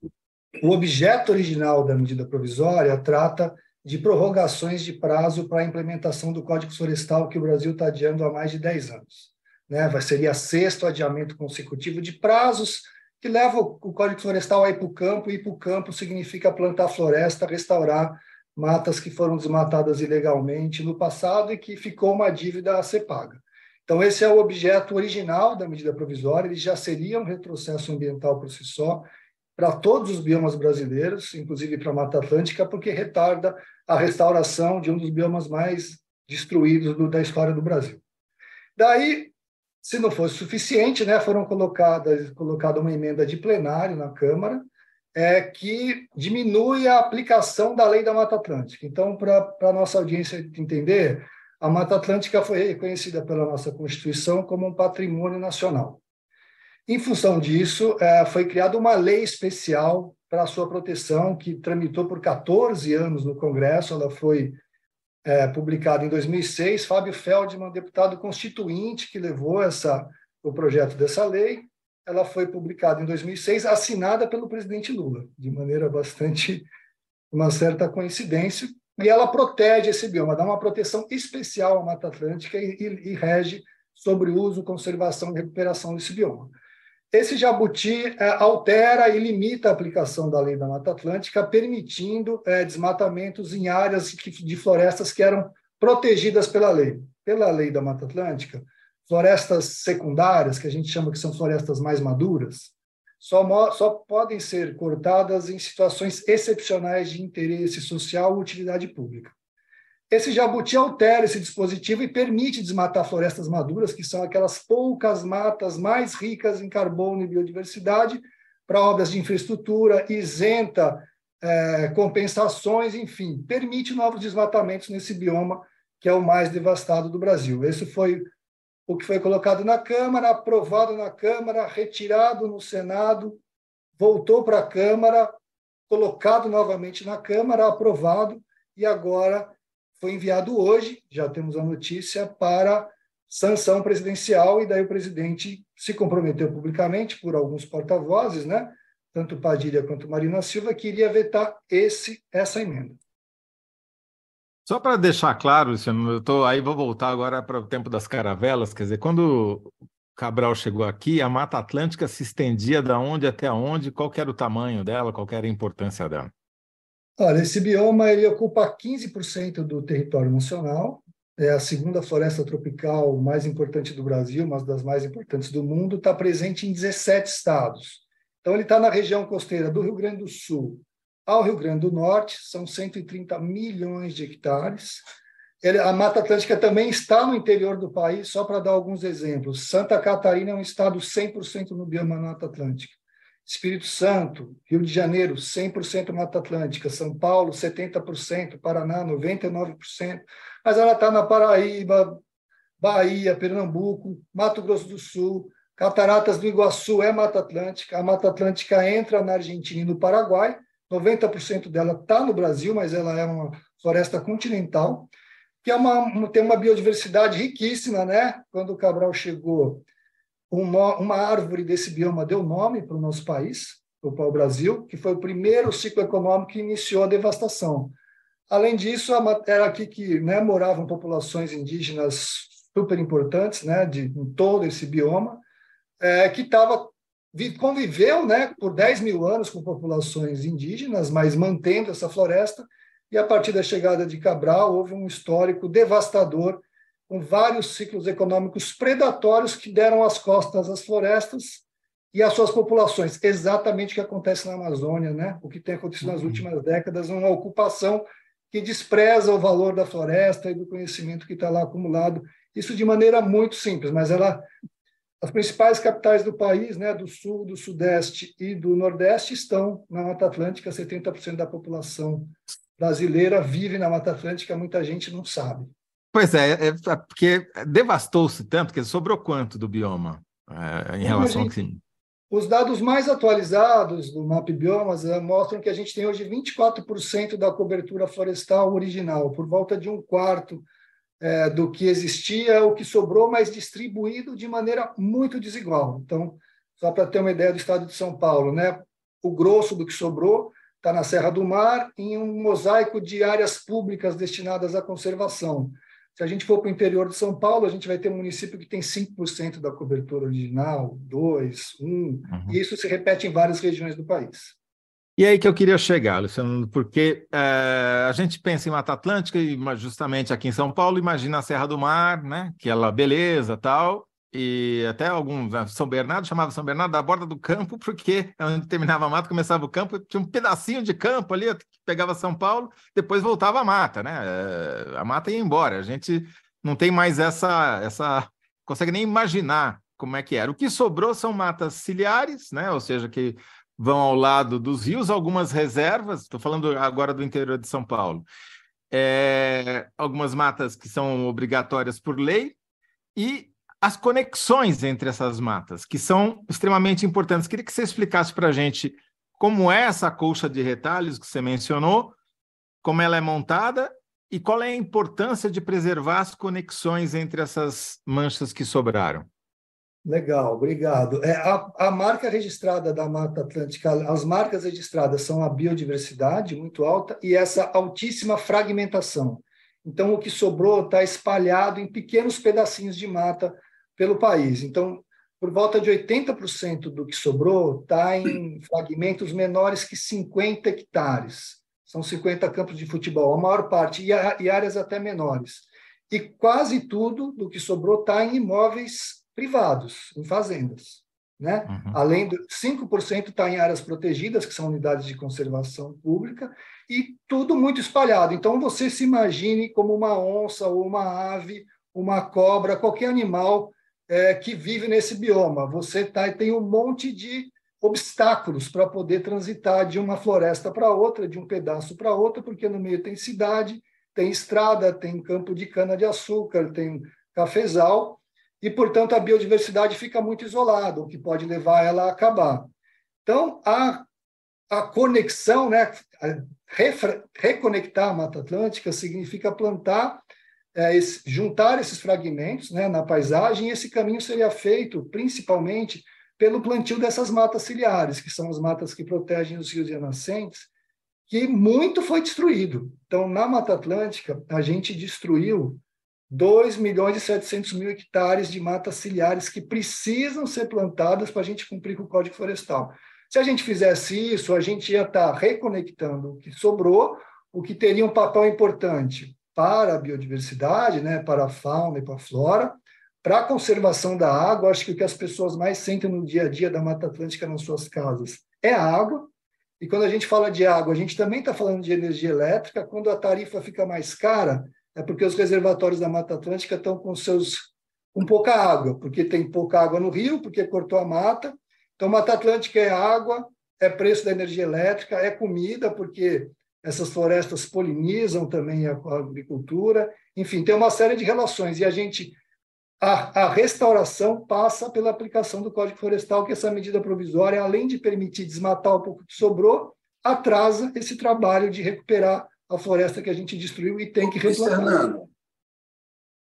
Então, o objeto original da medida provisória trata de prorrogações de prazo para a implementação do Código Florestal que o Brasil está adiando há mais de 10 anos né? Vai seria sexto adiamento consecutivo de prazos que leva o Código Florestal a ir para o campo, e ir para o campo significa plantar floresta, restaurar matas que foram desmatadas ilegalmente no passado e que ficou uma dívida a ser paga. Então, esse é o objeto original da medida provisória, ele já seria um retrocesso ambiental por si só, para todos os biomas brasileiros, inclusive para a Mata Atlântica, porque retarda a restauração de um dos biomas mais destruídos do, da história do Brasil. Daí, se não fosse suficiente, né, foram colocadas colocada uma emenda de plenário na Câmara é, que diminui a aplicação da lei da Mata Atlântica. Então, para a nossa audiência entender, a Mata Atlântica foi reconhecida pela nossa Constituição como um patrimônio nacional. Em função disso, é, foi criada uma lei especial para a sua proteção, que tramitou por 14 anos no Congresso, ela foi é, publicada em 2006. Fábio Feldman, deputado constituinte, que levou essa, o projeto dessa lei. Ela foi publicada em 2006, assinada pelo presidente Lula, de maneira bastante, uma certa coincidência. E ela protege esse bioma, dá uma proteção especial à Mata Atlântica e, e, e rege sobre o uso, conservação e recuperação desse bioma. Esse jabuti é, altera e limita a aplicação da lei da Mata Atlântica, permitindo é, desmatamentos em áreas que, de florestas que eram protegidas pela lei. Pela lei da Mata Atlântica, florestas secundárias, que a gente chama que são florestas mais maduras, só, só podem ser cortadas em situações excepcionais de interesse social ou utilidade pública. Esse jabuti altera esse dispositivo e permite desmatar florestas maduras, que são aquelas poucas matas mais ricas em carbono e biodiversidade, para obras de infraestrutura, isenta é, compensações, enfim, permite novos desmatamentos nesse bioma que é o mais devastado do Brasil. Esse foi o que foi colocado na Câmara, aprovado na Câmara, retirado no Senado, voltou para a Câmara, colocado novamente na Câmara, aprovado, e agora foi enviado hoje, já temos a notícia, para sanção presidencial, e daí o presidente se comprometeu publicamente por alguns porta-vozes, né? tanto Padilha quanto Marina Silva, que iria vetar esse, essa emenda. Só para deixar claro, Luciano, eu tô aí vou voltar agora para o tempo das caravelas, quer dizer, quando Cabral chegou aqui, a Mata Atlântica se estendia da onde até onde, qual era o tamanho dela, qual era a importância dela? Olha, esse bioma ele ocupa 15% do território nacional, é a segunda floresta tropical mais importante do Brasil, uma das mais importantes do mundo, está presente em 17 estados. Então, ele está na região costeira do Rio Grande do Sul ao Rio Grande do Norte, são 130 milhões de hectares. A Mata Atlântica também está no interior do país, só para dar alguns exemplos. Santa Catarina é um estado 100% no bioma Mata Atlântica. Espírito Santo, Rio de Janeiro, 100% Mata Atlântica, São Paulo, 70%, Paraná, 99%, mas ela está na Paraíba, Bahia, Pernambuco, Mato Grosso do Sul, Cataratas do Iguaçu é Mata Atlântica, a Mata Atlântica entra na Argentina e no Paraguai, 90% dela está no Brasil, mas ela é uma floresta continental, que é uma, tem uma biodiversidade riquíssima, né? Quando o Cabral chegou, uma, uma árvore desse bioma deu nome para o nosso país, para o Brasil, que foi o primeiro ciclo econômico que iniciou a devastação. Além disso, era aqui que né, moravam populações indígenas super importantes, né, de em todo esse bioma, é, que estava conviveu né, por 10 mil anos com populações indígenas, mas mantendo essa floresta, e a partir da chegada de Cabral houve um histórico devastador com vários ciclos econômicos predatórios que deram as costas às florestas e às suas populações. Exatamente o que acontece na Amazônia, né? O que tem acontecido nas uhum. últimas décadas, uma ocupação que despreza o valor da floresta e do conhecimento que está lá acumulado. Isso de maneira muito simples, mas ela as principais capitais do país, né, do sul, do sudeste e do nordeste, estão na Mata Atlântica. 70% da população brasileira vive na Mata Atlântica, muita gente não sabe. Pois é, é, é porque devastou-se tanto que sobrou quanto do bioma é, em relação a que... Os dados mais atualizados do MAP Biomas é, mostram que a gente tem hoje 24% da cobertura florestal original, por volta de um quarto é, do que existia, o que sobrou, mas distribuído de maneira muito desigual. Então, só para ter uma ideia do estado de São Paulo, né? o grosso do que sobrou está na Serra do Mar, em um mosaico de áreas públicas destinadas à conservação. Se a gente for para o interior de São Paulo, a gente vai ter um município que tem 5% da cobertura original, 2%, 1%, uhum. e isso se repete em várias regiões do país. E aí que eu queria chegar, Luciano, porque é, a gente pensa em Mata Atlântica, e justamente aqui em São Paulo, imagina a Serra do Mar, né? Que ela, beleza, tal, e até alguns, né, São Bernardo chamava São Bernardo da borda do campo, porque onde terminava a mata, começava o campo, tinha um pedacinho de campo ali, que pegava São Paulo, depois voltava a mata, né? É, a mata ia embora, a gente não tem mais essa, essa, consegue nem imaginar como é que era. O que sobrou são matas ciliares, né? Ou seja, que vão ao lado dos rios, algumas reservas, estou falando agora do interior de São Paulo, é, algumas matas que são obrigatórias por lei, e as conexões entre essas matas, que são extremamente importantes. Queria que você explicasse para a gente como é essa colcha de retalhos que você mencionou, como ela é montada E qual é a importância de preservar as conexões entre essas manchas que sobraram? Legal, obrigado. É, a, a, marca registrada da Mata Atlântica, as marcas registradas são a biodiversidade muito alta e essa altíssima fragmentação. Então, o que sobrou está espalhado em pequenos pedacinhos de mata pelo país. Então, por volta de 80% do que sobrou está em fragmentos menores que 50 hectares. São 50 campos de futebol, a maior parte, e, a, e áreas até menores. E quase tudo do que sobrou está em imóveis privados, em fazendas. Né? Uhum. Além de 5% está em áreas protegidas, que são unidades de conservação pública, e tudo muito espalhado. Então, você se imagine como uma onça ou uma ave, uma cobra, qualquer animal é, que vive nesse bioma. Você tá, tem um monte de obstáculos para poder transitar de uma floresta para outra, de um pedaço para outro, porque no meio tem cidade, tem estrada, tem campo de cana-de-açúcar, tem cafezal, e, portanto, a biodiversidade fica muito isolada, o que pode levar ela a acabar. Então, a, a conexão, né, a reconectar a Mata Atlântica significa plantar é, esse, juntar esses fragmentos né, na paisagem, e esse caminho seria feito principalmente pelo plantio dessas matas ciliares, que são as matas que protegem os rios e as nascentes, que muito foi destruído. Então, na Mata Atlântica, a gente destruiu 2 milhões e 700 mil hectares de matas ciliares que precisam ser plantadas para a gente cumprir com o Código Florestal. Se a gente fizesse isso, a gente ia estar reconectando o que sobrou, o que teria um papel importante para a biodiversidade, né, para a fauna e para a flora, para a conservação da água, acho que o que as pessoas mais sentem no dia a dia da Mata Atlântica nas suas casas é a água. E quando a gente fala de água, a gente também está falando de energia elétrica. Quando a tarifa fica mais cara, é porque os reservatórios da Mata Atlântica estão com seus com pouca água, porque tem pouca água no rio, porque cortou a mata. Então, Mata Atlântica é água, é preço da energia elétrica, é comida, porque essas florestas polinizam também a, agricultura, enfim, tem uma série de relações. E a gente, a, a, restauração passa pela aplicação do Código Florestal, que essa medida provisória, além de permitir desmatar o pouco que sobrou, atrasa esse trabalho de recuperar a floresta que a gente destruiu e tem que replantar. Fernando,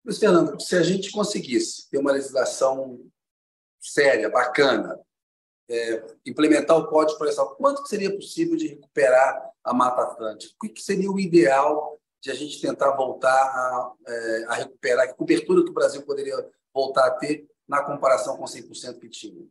Luiz Fernando, se a gente conseguisse ter uma legislação séria, bacana, é, implementar o Código Florestal, quanto seria possível de recuperar a Mata Atlântica? O que seria o ideal de a gente tentar voltar a, é, a recuperar? Que cobertura que o Brasil poderia voltar a ter na comparação com 100% que tinha?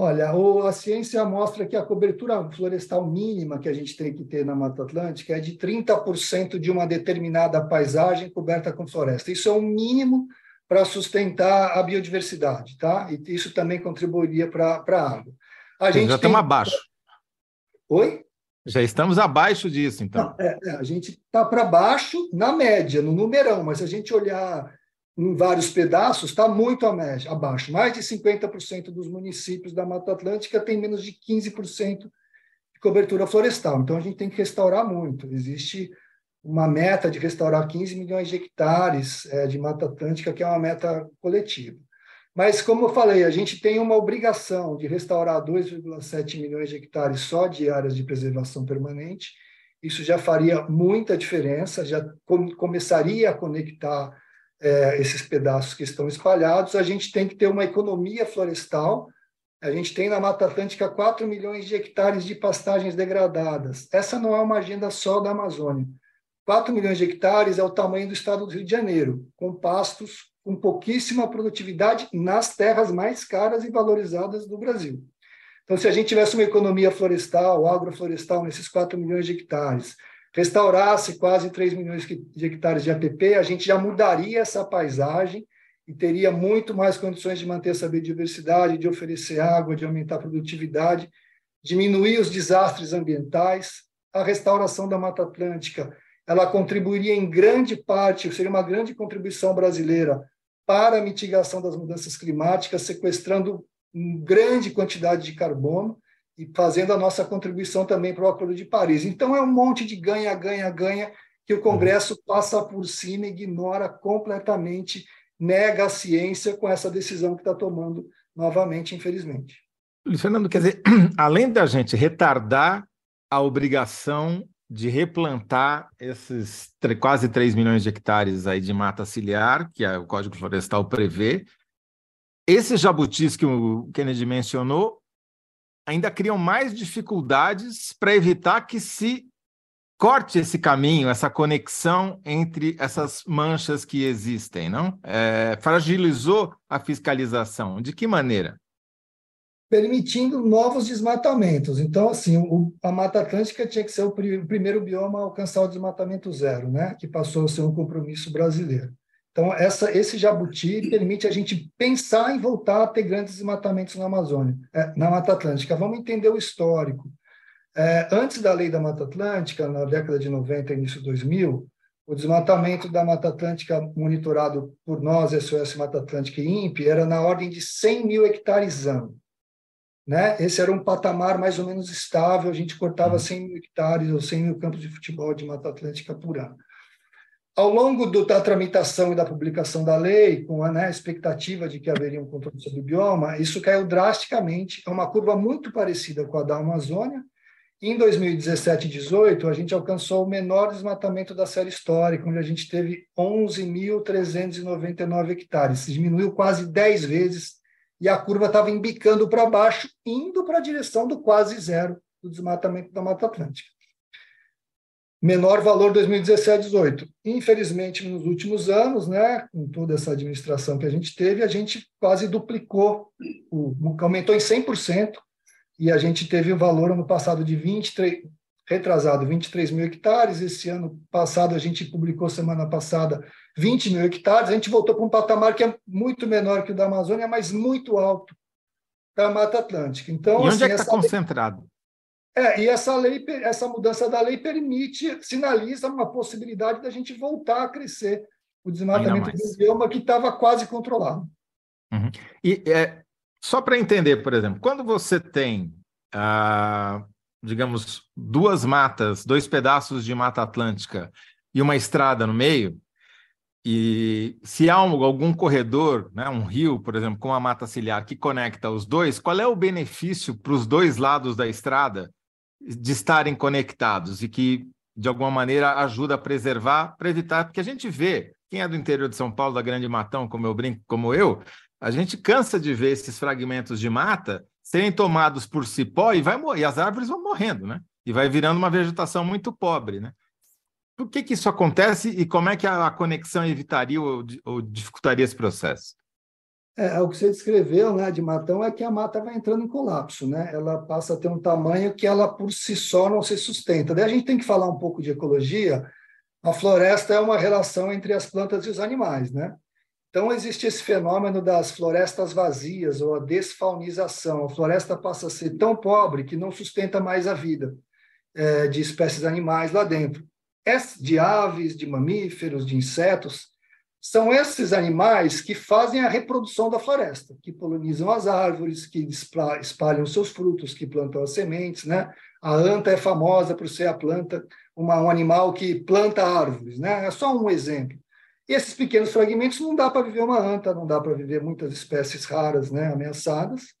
Olha, a ciência mostra que a cobertura florestal mínima que a gente tem que ter na Mata Atlântica é de 30% de uma determinada paisagem coberta com floresta. Isso é o mínimo para sustentar a biodiversidade, tá? E isso também contribuiria para a água. A gente já estamos tem... abaixo. Oi? Já estamos abaixo disso, então. Não, é, é, a gente está para baixo na média, no numerão, mas se a gente olhar em vários pedaços, está muito abaixo. Mais de 50% dos municípios da Mata Atlântica tem menos de 15% de cobertura florestal. Então, a gente tem que restaurar muito. Existe uma meta de restaurar 15 milhões de hectares é, de Mata Atlântica, que é uma meta coletiva. Mas, como eu falei, a gente tem uma obrigação de restaurar 2,7 milhões de hectares só de áreas de preservação permanente. Isso já faria muita diferença, já com, começaria a conectar é, esses pedaços que estão espalhados. A gente tem que ter uma economia florestal. A gente tem na Mata Atlântica 4 milhões de hectares de pastagens degradadas. Essa não é uma agenda só da Amazônia. 4 milhões de hectares é o tamanho do estado do Rio de Janeiro, com pastos com pouquíssima produtividade nas terras mais caras e valorizadas do Brasil. Então, se a gente tivesse uma economia florestal, agroflorestal, nesses 4 milhões de hectares, restaurasse quase 3 milhões de hectares de APP, a gente já mudaria essa paisagem e teria muito mais condições de manter essa biodiversidade, de oferecer água, de aumentar a produtividade, diminuir os desastres ambientais, a restauração da Mata Atlântica ela contribuiria em grande parte, seria uma grande contribuição brasileira para a mitigação das mudanças climáticas, sequestrando grande quantidade de carbono e fazendo a nossa contribuição também para o Acordo de Paris. Então, é um monte de ganha, ganha, ganha que o Congresso passa por cima, ignora completamente, nega a ciência com essa decisão que está tomando novamente, infelizmente. Fernando, quer dizer, [clears throat] além da gente retardar a obrigação de replantar esses quase 3 milhões de hectares aí de mata ciliar, que o Código Florestal prevê. Esses jabutis que o Kennedy mencionou ainda criam mais dificuldades para evitar que se corte esse caminho, essa conexão entre essas manchas que existem, não? É, fragilizou a fiscalização. De que maneira? permitindo novos desmatamentos. Então, assim, o, a Mata Atlântica tinha que ser o, o, primeiro bioma a alcançar o desmatamento zero, né? que passou a ser um compromisso brasileiro. Então, essa, esse jabuti permite a gente pensar em voltar a ter grandes desmatamentos na Amazônia, é, na Mata Atlântica. Vamos entender o histórico. É, antes da lei da Mata Atlântica, na década de 90 início de 2000, o desmatamento da Mata Atlântica monitorado por nós, SOS Mata Atlântica e INPE, era na ordem de 100 mil hectares ano. Né? Esse era um patamar mais ou menos estável, a gente cortava 100 uhum. mil hectares ou 100 mil campos de futebol de Mata Atlântica por ano. Ao longo do, da tramitação e da publicação da lei, com a né, expectativa de que haveria um controle sobre o bioma, isso caiu drasticamente, é uma curva muito parecida com a da Amazônia. Em 2017 e 2018, a gente alcançou o menor desmatamento da série histórica, onde a gente teve 11.399 hectares, diminuiu quase 10 vezes e a curva estava embicando para baixo, indo para a direção do quase zero do desmatamento da Mata Atlântica. Menor valor 2017-18. Infelizmente, nos últimos anos, né, com toda essa administração que a gente teve, a gente quase duplicou, o, aumentou em 100%, e a gente teve o um valor ano passado de 23, retrasado, 23 mil hectares. Esse ano passado, a gente publicou semana passada 20 mil hectares, a gente voltou para um patamar que é muito menor que o da Amazônia, mas muito alto da Mata Atlântica. Então, e onde assim, é que está concentrado? É, e essa lei, essa mudança da lei permite, sinaliza uma possibilidade da gente voltar a crescer o desmatamento do bioma que estava quase controlado. Uhum. E é, só para entender, por exemplo, quando você tem, ah, digamos, duas matas, dois pedaços de Mata Atlântica e uma estrada no meio, e se há algum corredor, né, um rio, por exemplo, com a mata ciliar que conecta os dois, qual é o benefício para os dois lados da estrada de estarem conectados e que, de alguma maneira, ajuda a preservar, para evitar, porque a gente vê, quem é do interior de São Paulo, da Grande Matão, como eu brinco, como eu, a gente cansa de ver esses fragmentos de mata serem tomados por cipó e, vai, e as árvores vão morrendo, né? E vai virando uma vegetação muito pobre, né? Por que, que isso acontece e como é que a, conexão evitaria ou, ou dificultaria esse processo? É, o que você descreveu né, de matão é que a mata vai entrando em colapso, né? ela passa a ter um tamanho que ela por si só não se sustenta. Daí a gente tem que falar um pouco de ecologia. A floresta é uma relação entre as plantas e os animais. Né? Então, existe esse fenômeno das florestas vazias ou a desfaunização. A floresta passa a ser tão pobre que não sustenta mais a vida é, de espécies animais lá dentro de aves, de mamíferos, de insetos, são esses animais que fazem a reprodução da floresta, que polinizam as árvores, que espalham seus frutos, que plantam as sementes, né? A anta é famosa por ser a planta, uma, um animal que planta árvores, né? É só um exemplo. Esses pequenos fragmentos não dá para viver uma anta, não dá para viver muitas espécies raras, né, ameaçadas.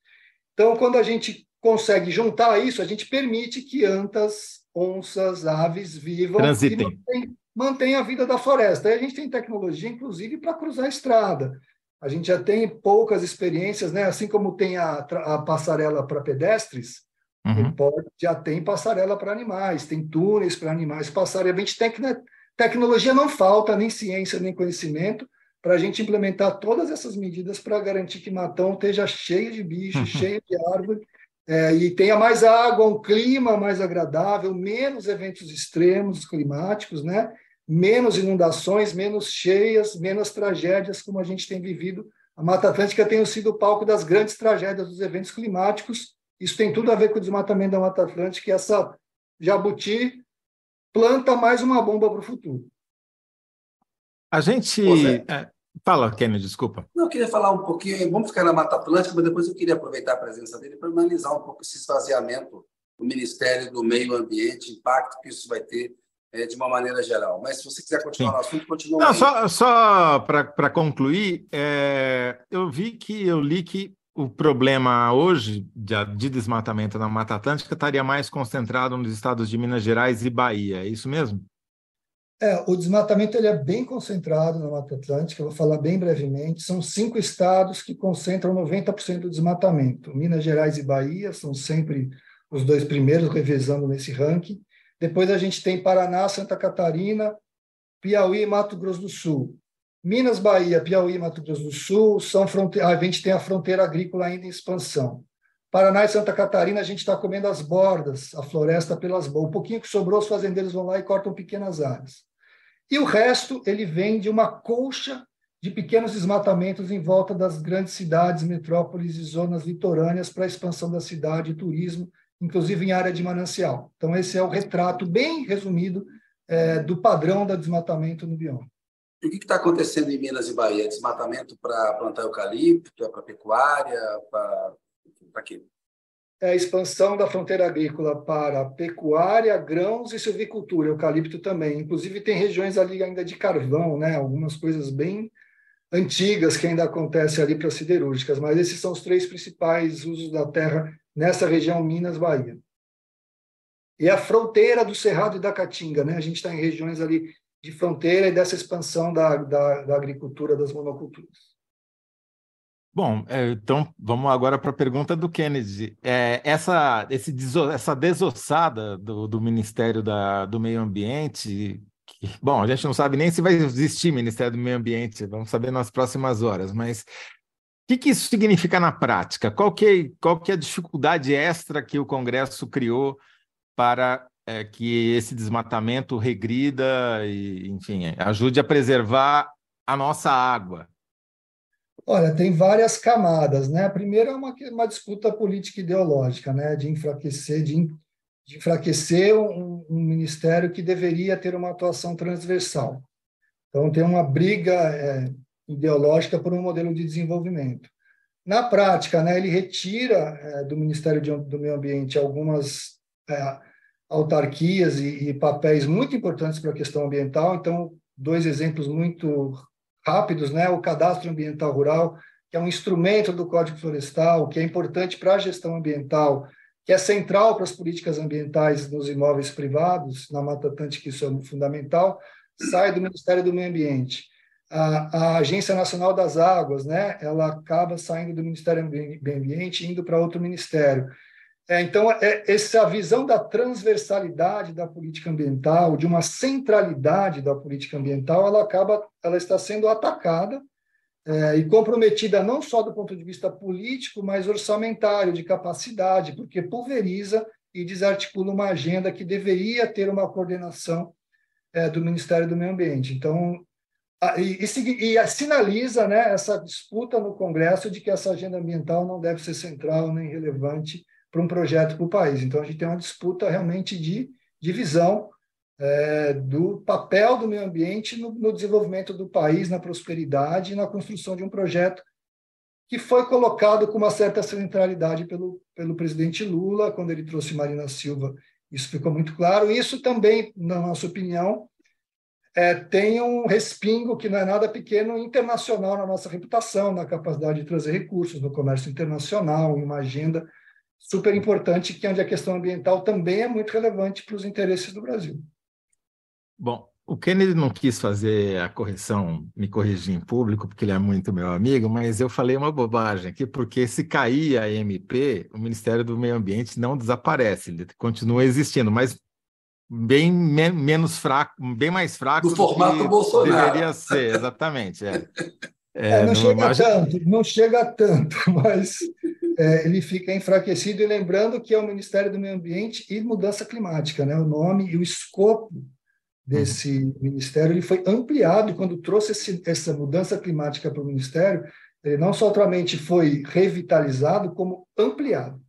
Então, quando a gente consegue juntar isso, a gente permite que antas onças, aves vivam Transitem. e mantém, mantém a vida da floresta. Aí a gente tem tecnologia, inclusive, para cruzar a estrada. A gente já tem poucas experiências, né? assim como tem a, a passarela para pedestres, uhum. já tem passarela para animais, tem túneis para animais passarem. A gente tem que, né? tecnologia não falta, nem ciência, nem conhecimento, para a gente implementar todas essas medidas para garantir que Matão esteja cheio de bichos, uhum. cheio de árvore, é, e tenha mais água, um clima mais agradável, menos eventos extremos climáticos, né? Menos inundações, menos cheias, menos tragédias, como a gente tem vivido. A Mata Atlântica tem sido o palco das grandes tragédias dos eventos climáticos. Isso tem tudo a ver com o desmatamento da Mata Atlântica e essa jabuti planta mais uma bomba para o futuro. A gente. É, Fala, Kennedy, desculpa. Não, eu queria falar um pouquinho, vamos ficar na Mata Atlântica, mas depois eu queria aproveitar a presença dele para analisar um pouco esse esvaziamento do Ministério do Meio Ambiente, impacto que isso vai ter é, de uma maneira geral. Mas se você quiser continuar Sim. no assunto, continua. Não, só só para concluir, é, eu vi que eu li que o problema hoje de, de, desmatamento na Mata Atlântica estaria mais concentrado nos estados de Minas Gerais e Bahia, é isso mesmo? É, o desmatamento ele é bem concentrado na Mata Atlântica, eu vou falar bem brevemente. São cinco estados que concentram 90% do desmatamento. Minas Gerais e Bahia são sempre os dois primeiros, revezando nesse ranking. Depois a gente tem Paraná, Santa Catarina, Piauí e Mato Grosso do Sul. Minas, Bahia, Piauí Mato Grosso do Sul são fronte... a gente tem a fronteira agrícola ainda em expansão. Paraná e Santa Catarina, a gente está comendo as bordas, a floresta pelas bordas. O pouquinho que sobrou, os fazendeiros vão lá e cortam pequenas áreas. E o resto, ele vem de uma colcha de pequenos desmatamentos em volta das grandes cidades, metrópoles e zonas litorâneas para a expansão da cidade turismo, inclusive em área de manancial. Então, esse é o retrato bem resumido é, do padrão da desmatamento no bioma. E o que está acontecendo em Minas e Bahia? Desmatamento para plantar eucalipto, é para pecuária, para quê? É a expansão da fronteira agrícola para pecuária, grãos e silvicultura, eucalipto também. Inclusive, tem regiões ali ainda de carvão, né? algumas coisas bem antigas que ainda acontecem ali para siderúrgicas, mas esses são os três principais usos da terra nessa região Minas-Bahia. E a fronteira do Cerrado e da Caatinga, né? A gente está em regiões ali de fronteira e dessa expansão da, da, da agricultura, das monoculturas. Bom, é, então vamos agora para a pergunta do Kennedy. É, essa, esse, essa desossada do, do Ministério da, do Meio Ambiente, que, bom, a gente não sabe nem se vai existir Ministério do Meio Ambiente, vamos saber nas próximas horas, mas que, que isso significa na prática? Qual que, qual que é a dificuldade extra que o Congresso criou para é, que esse desmatamento regrida e, enfim, ajude a preservar a nossa água? Olha, tem várias camadas, né? A primeira é uma, uma disputa política ideológica, né? De enfraquecer, de, de enfraquecer um, um, ministério que deveria ter uma atuação transversal. Então, tem uma briga é, ideológica por um modelo de desenvolvimento. Na prática, né, ele retira é, do Ministério de, do Meio Ambiente algumas é, autarquias e, e, papéis muito importantes para a questão ambiental. Então, dois exemplos muito rápidos, né? O cadastro ambiental rural, que é um instrumento do Código Florestal, que é importante para a gestão ambiental, que é central para as políticas ambientais nos imóveis privados, na Mata Atlântica isso é fundamental, sai do Ministério do Meio Ambiente. A, a, Agência Nacional das Águas, né, ela acaba saindo do Ministério do Ambiente e indo para outro ministério. É, então, é, essa visão da transversalidade da política ambiental, de uma centralidade da política ambiental, ela acaba, ela está sendo atacada é, e comprometida não só do ponto de vista político, mas orçamentário, de capacidade, porque pulveriza e desarticula uma agenda que deveria ter uma coordenação é, do Ministério do Meio Ambiente. Então, e, e, e sinaliza né, essa disputa no Congresso de que essa agenda ambiental não deve ser central nem relevante para um projeto para o país. Então, a gente tem uma disputa realmente de divisão é, do papel do meio ambiente no, no, desenvolvimento do país, na prosperidade e na construção de um projeto que foi colocado com uma certa centralidade pelo, pelo presidente Lula, quando ele trouxe Marina Silva. Isso ficou muito claro. Isso também, na nossa opinião, é, tem um respingo que não é nada pequeno internacional na nossa reputação, na capacidade de trazer recursos no comércio internacional, em uma agenda super importante, que é onde a questão ambiental também é muito relevante para os interesses do Brasil. Bom, o Kennedy não quis fazer a correção, me corrigir em público, porque ele é muito meu amigo, mas eu falei uma bobagem aqui, porque se cair a MP, o Ministério do Meio Ambiente não desaparece, ele continua existindo, mas bem me menos fraco, bem mais fraco do, do formato que Bolsonaro. deveria ser, exatamente. É. É, é, não, não, chega tanto, não chega tanto, [laughs] mas é, ele fica enfraquecido. E lembrando que é o Ministério do Meio Ambiente e Mudança Climática, né? o nome e o escopo desse uhum. ministério ele foi ampliado quando trouxe esse, essa mudança climática para o ministério. Ele não somente foi revitalizado, como ampliado.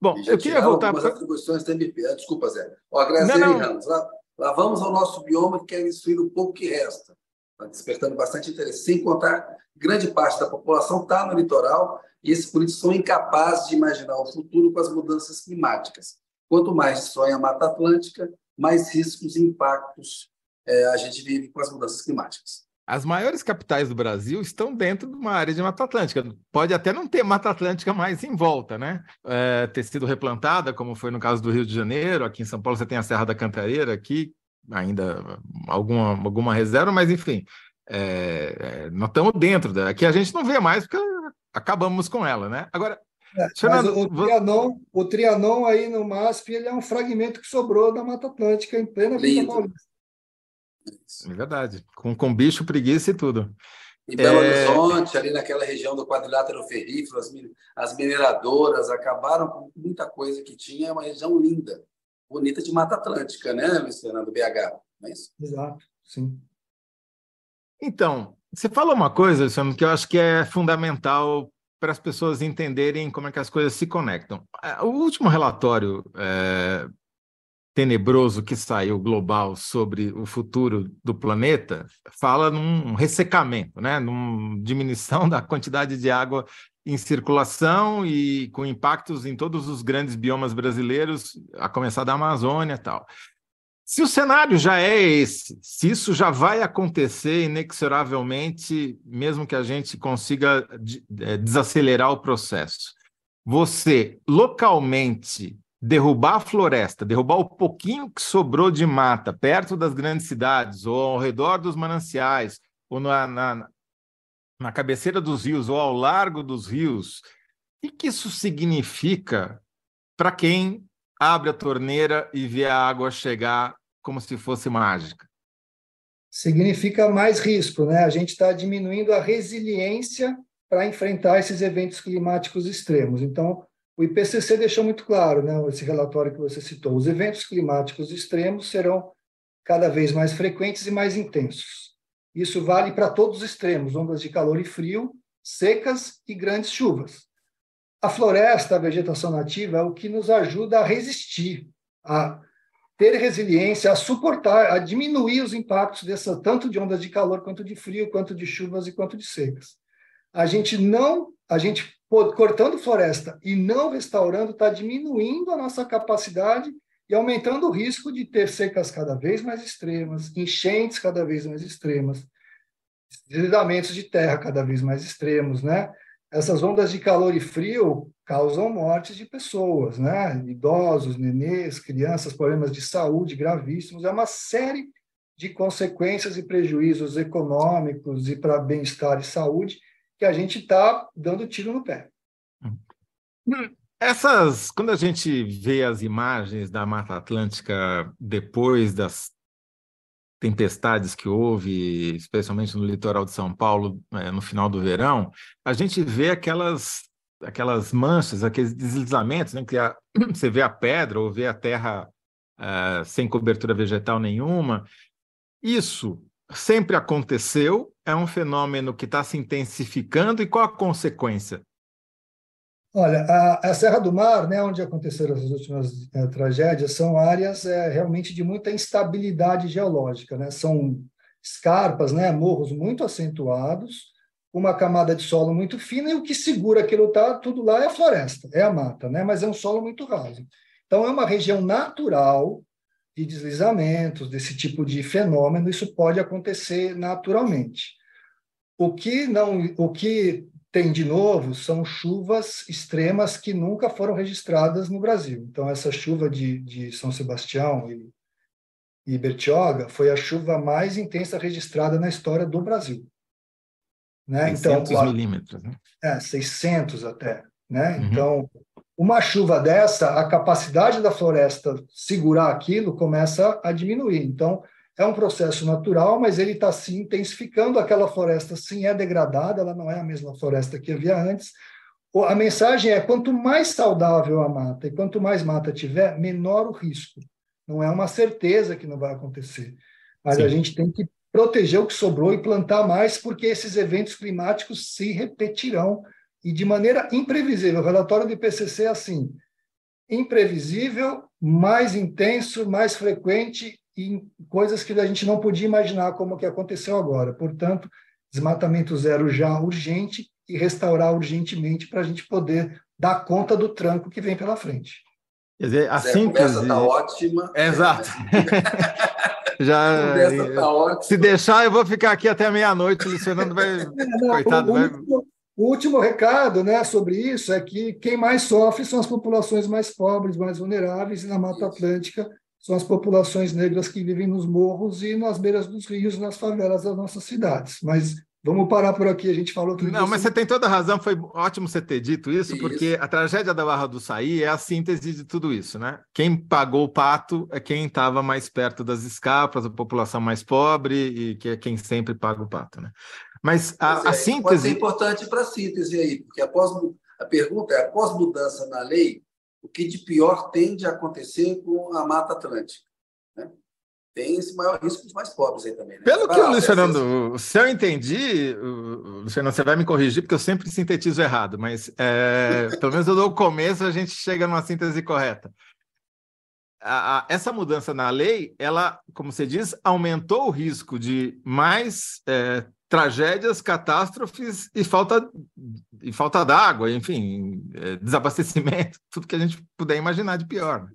Bom, eu queria voltar para atribuições da MP. Ah, desculpa, Zé. Ó, Graziele Ramos, lá, lá vamos ao nosso bioma que quer destruir o pouco que resta. Está despertando bastante interesse. Sem contar, grande parte da população está no litoral e esses políticos são incapazes de imaginar o futuro com as mudanças climáticas. Quanto mais sonha a Mata Atlântica, mais riscos e impactos é, a gente vive com as mudanças climáticas. As maiores capitais do Brasil estão dentro de uma área de Mata Atlântica. Pode até não ter Mata Atlântica mais em volta, né? É, ter sido replantada, como foi no caso do Rio de Janeiro. Aqui em São Paulo você tem a Serra da Cantareira, aqui ainda alguma, alguma reserva, mas enfim, é, é, nós estamos dentro da. Aqui a gente não vê mais porque acabamos com ela, né? Agora. É, Fernando, o, Trianon, o Trianon aí no MASP ele é um fragmento que sobrou da Mata Atlântica em plena Vida Paulista. É verdade. Com, com bicho, preguiça e tudo. Em Belo é... Horizonte, ali naquela região do quadrilátero ferrífero, as, as mineradoras acabaram com muita coisa que tinha, é uma região linda, bonita de Mata Atlântica, né, Luiz Fernando BH? É isso? Exato, sim. Então, você falou uma coisa, Luciano, que eu acho que é fundamental para as pessoas entenderem como é que as coisas se conectam. É, o último relatório é, tenebroso que saiu global sobre o futuro do planeta fala num ressecamento, né? numa diminuição [laughs] da quantidade de água em circulação e com impactos em todos os grandes biomas brasileiros, a começar da Amazônia e tal. Se o cenário já é esse, se isso já vai acontecer inexoravelmente, mesmo que a gente consiga é, desacelerar o processo, você localmente derrubar a floresta, derrubar o pouquinho que sobrou de mata perto das grandes cidades, ou ao redor dos mananciais, ou na, na, na cabeceira dos rios, ou ao largo dos rios, o que isso significa para quem abre a torneira e vê a água chegar como se fosse mágica? Significa mais risco, né? A gente está diminuindo a resiliência para enfrentar esses eventos climáticos extremos. Então, o IPCC deixou muito claro, né, esse relatório que você citou, os eventos climáticos extremos serão cada vez mais frequentes e mais intensos. Isso vale para todos os extremos, ondas de calor e frio, secas e grandes chuvas. A floresta, a vegetação nativa, é o que nos ajuda a resistir, a ter resiliência, a suportar, a diminuir os impactos dessa tanto de ondas de calor quanto de frio, quanto de chuvas e quanto de secas. A gente não, a gente cortando floresta e não restaurando, está diminuindo a nossa capacidade e aumentando o risco de ter secas cada vez mais extremas, enchentes cada vez mais extremas, deslizamentos de terra cada vez mais extremos, né? Essas ondas de calor e frio causam mortes de pessoas, né? Idosos, nenês, crianças, problemas de saúde gravíssimos. É uma série de consequências e prejuízos econômicos e para bem-estar e saúde que a gente está dando tiro no pé. Essas, quando a gente vê as imagens da Mata Atlântica depois das tempestades que houve, especialmente no litoral de São Paulo, é, no final do verão, a gente vê aquelas aquelas manchas, aqueles deslizamentos, né, que a, [clears throat] você vê a pedra ou vê a terra uh, sem cobertura vegetal nenhuma. Isso sempre aconteceu, é um fenômeno que está se intensificando e qual a consequência? Olha, a, a, Serra do Mar, né, onde aconteceram as últimas é, tragédias, são áreas é, realmente de muita instabilidade geológica. Né? São escarpas, né, morros muito acentuados, uma camada de solo muito fina, e o que segura aquilo tá, tudo lá é a floresta, é a mata, né? mas é um solo muito raso. Então, é uma região natural de deslizamentos, desse tipo de fenômeno, isso pode acontecer naturalmente. O que não, o que tem de novo são chuvas extremas que nunca foram registradas no Brasil. Então essa chuva de, de São Sebastião e, e Bertioga foi a chuva mais intensa registrada na história do Brasil. Né? 600 então, milímetros, né? É, 600 até. Né? Uhum. Então, uma chuva dessa, a capacidade da floresta segurar aquilo começa a diminuir. Então, é um processo natural, mas ele está se intensificando. Aquela floresta, sim, é degradada, ela não é a mesma floresta que havia antes. A mensagem é: quanto mais saudável a mata e quanto mais mata tiver, menor o risco. Não é uma certeza que não vai acontecer, mas sim. a gente tem que proteger o que sobrou e plantar mais, porque esses eventos climáticos se repetirão e de maneira imprevisível. O relatório do IPCC é assim: imprevisível, mais intenso, mais frequente e coisas que a gente não podia imaginar como que aconteceu agora. Portanto, desmatamento zero já urgente e restaurar urgentemente para a gente poder dar conta do tranco que vem pela frente. Quer dizer, a síntese... está ótima. Exato. [laughs] Já, tá se deixar, eu vou ficar aqui até meia-noite. O Luciano vai. [laughs] Não, coitado, o, vai... Último, o último recado né, sobre isso é que quem mais sofre são as populações mais pobres, mais vulneráveis, e na Mata Atlântica são as populações negras que vivem nos morros e nas beiras dos rios, nas favelas das nossas cidades. Mas Vamos parar por aqui, a gente falou tudo Não, mas você tem toda a razão, foi ótimo você ter dito isso, isso, porque a tragédia da Barra do Saí é a síntese de tudo isso, né? Quem pagou o pato é quem estava mais perto das escapas, a população mais pobre, e que é quem sempre paga o pato, né? Mas a, é, a síntese... Pode ser importante para a síntese aí, porque após, a pergunta é, após mudança na lei, o que de pior tende a acontecer com a Mata Atlântica? tem esse maior risco dos mais pobres aí também. Né? Pelo que o Luiz Fernando, se eu entendi, Luciano, você vai me corrigir, porque eu sempre sintetizo errado, mas é, [laughs] pelo menos eu dou o começo, a gente chega numa síntese correta. A, a, essa mudança na lei, ela, como você diz, aumentou o risco de mais é, tragédias, catástrofes e falta, e falta d'água, enfim, é, desabastecimento, [laughs] tudo que a gente puder imaginar de pior. Né?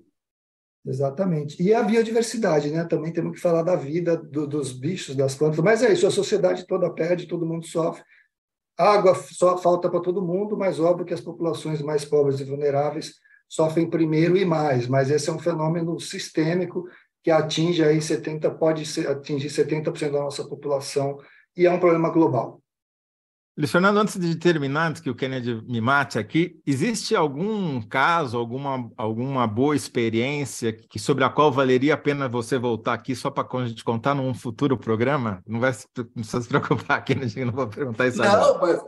Exatamente. E a biodiversidade, né? Também temos que falar da vida do, dos bichos, das plantas. Mas é isso, a sociedade toda perde, todo mundo sofre. Água só falta para todo mundo, mas óbvio que as populações mais pobres e vulneráveis sofrem primeiro e mais. Mas esse é um fenômeno sistêmico que atinge aí 70, pode atingir 70% da nossa população e é um problema global. Luiz Fernando, antes de terminar, antes que o Kennedy me mate aqui, existe algum caso, alguma, alguma boa experiência que, sobre a qual valeria a pena você voltar aqui só para a gente contar num futuro programa? Não vai não precisa se preocupar, [laughs] Kennedy, não vou perguntar isso agora. Não, mas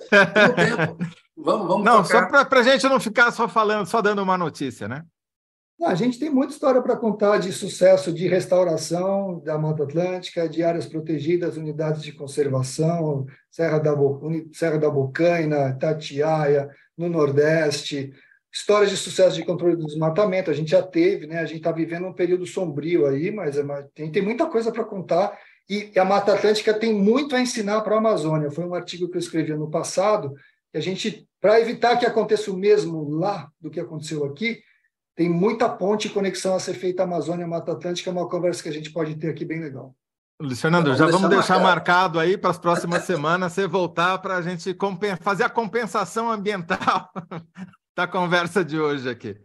tempo. Vamos, vamos Não, tocar. só para a gente não ficar só falando, só dando uma notícia, né? A gente tem muita história para contar de sucesso de restauração da Mata Atlântica, de áreas protegidas, unidades de conservação, Serra da, Bo... Serra da Bocaina, Tatiaia, no Nordeste, histórias de sucesso de controle do desmatamento. A gente já teve, né? a gente está vivendo um período sombrio aí, mas é tem, tem muita coisa para contar. E a Mata Atlântica tem muito a ensinar para a Amazônia. Foi um artigo que eu escrevi no passado, que a gente, para evitar que aconteça o mesmo lá do que aconteceu aqui, tem muita ponte e conexão a ser feita Amazônia-Mata Atlântica, é uma conversa que a gente pode ter aqui bem legal. Luiz Fernando, já vamos deixar marcado aí para as próximas semanas você voltar para a gente fazer a compensação ambiental [laughs] da conversa de hoje aqui.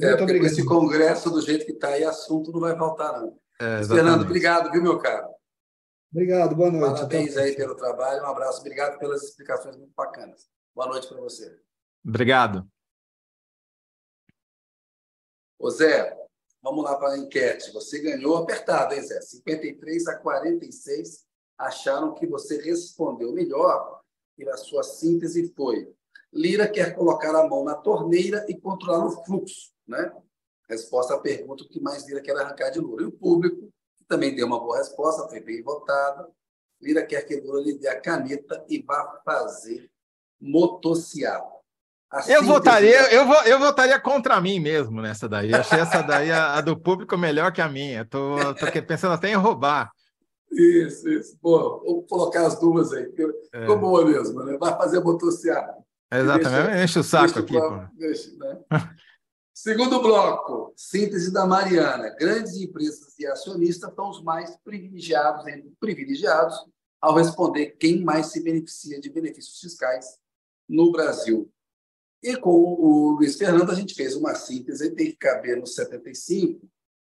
É, Muito obrigado. esse congresso, do jeito que está aí, assunto não vai faltar, não. É, Fernando, obrigado, viu, meu caro? Obrigado, boa noite. Parabéns aí pelo trabalho, um abraço, obrigado pelas explicações muito bacanas. Boa noite para você. Obrigado. Ô Zé, vamos lá para a enquete. Você ganhou apertado, hein, Zé? 53 a 46 acharam que você respondeu melhor e a sua síntese foi: Lira quer colocar a mão na torneira e controlar o fluxo, né? Resposta à pergunta: o que mais Lira quer arrancar de Lula? E o público, que também deu uma boa resposta, foi bem votada. Lira quer que Lula lhe dê a caneta e vá fazer motociata. Eu votaria, eu, eu votaria contra mim mesmo nessa daí. Achei essa daí a, a do público melhor que a minha. Tô, tô pensando até em roubar. Isso, isso. Pô, vou colocar as duas aí. É. Ficou boa mesmo, né? Vai fazer motocicleta. Exatamente, deixa, enche o saco aqui. Bloco, deixa, né? [laughs] Segundo bloco, síntese da Mariana. Grandes empresas e acionistas são os mais privilegiados, privilegiados ao responder quem mais se beneficia de benefícios fiscais no Brasil. E com o Luiz Fernando, a gente fez uma síntese, tem que caber nos 75,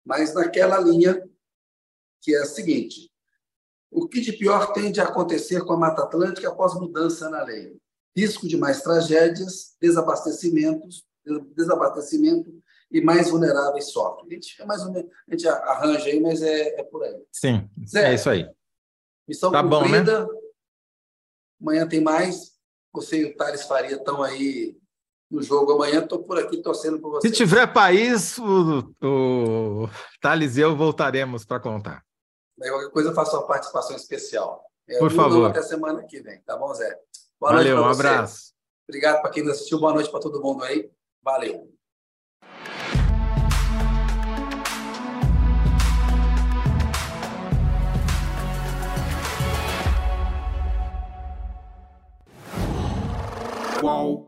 mas naquela linha que é a seguinte: o que de pior tende a acontecer com a Mata Atlântica após mudança na lei? Risco de mais tragédias, desabastecimentos, desabastecimento e mais vulneráveis sofrem. A gente, é mais ou menos, a gente arranja aí, mas é, é por aí. Sim, Zé, é isso aí. Missão tá cumprida. Bom, né? Amanhã tem mais. Você e o Thales Faria estão aí no jogo amanhã. Estou por aqui torcendo por você. Se tiver país, o, o Thales e eu voltaremos para contar. qualquer coisa, eu faço uma participação especial. É, por favor. Até semana que vem, tá bom, Zé? Boa Valeu, um abraço. Obrigado para quem assistiu. Boa noite para todo mundo aí. Valeu. Qual?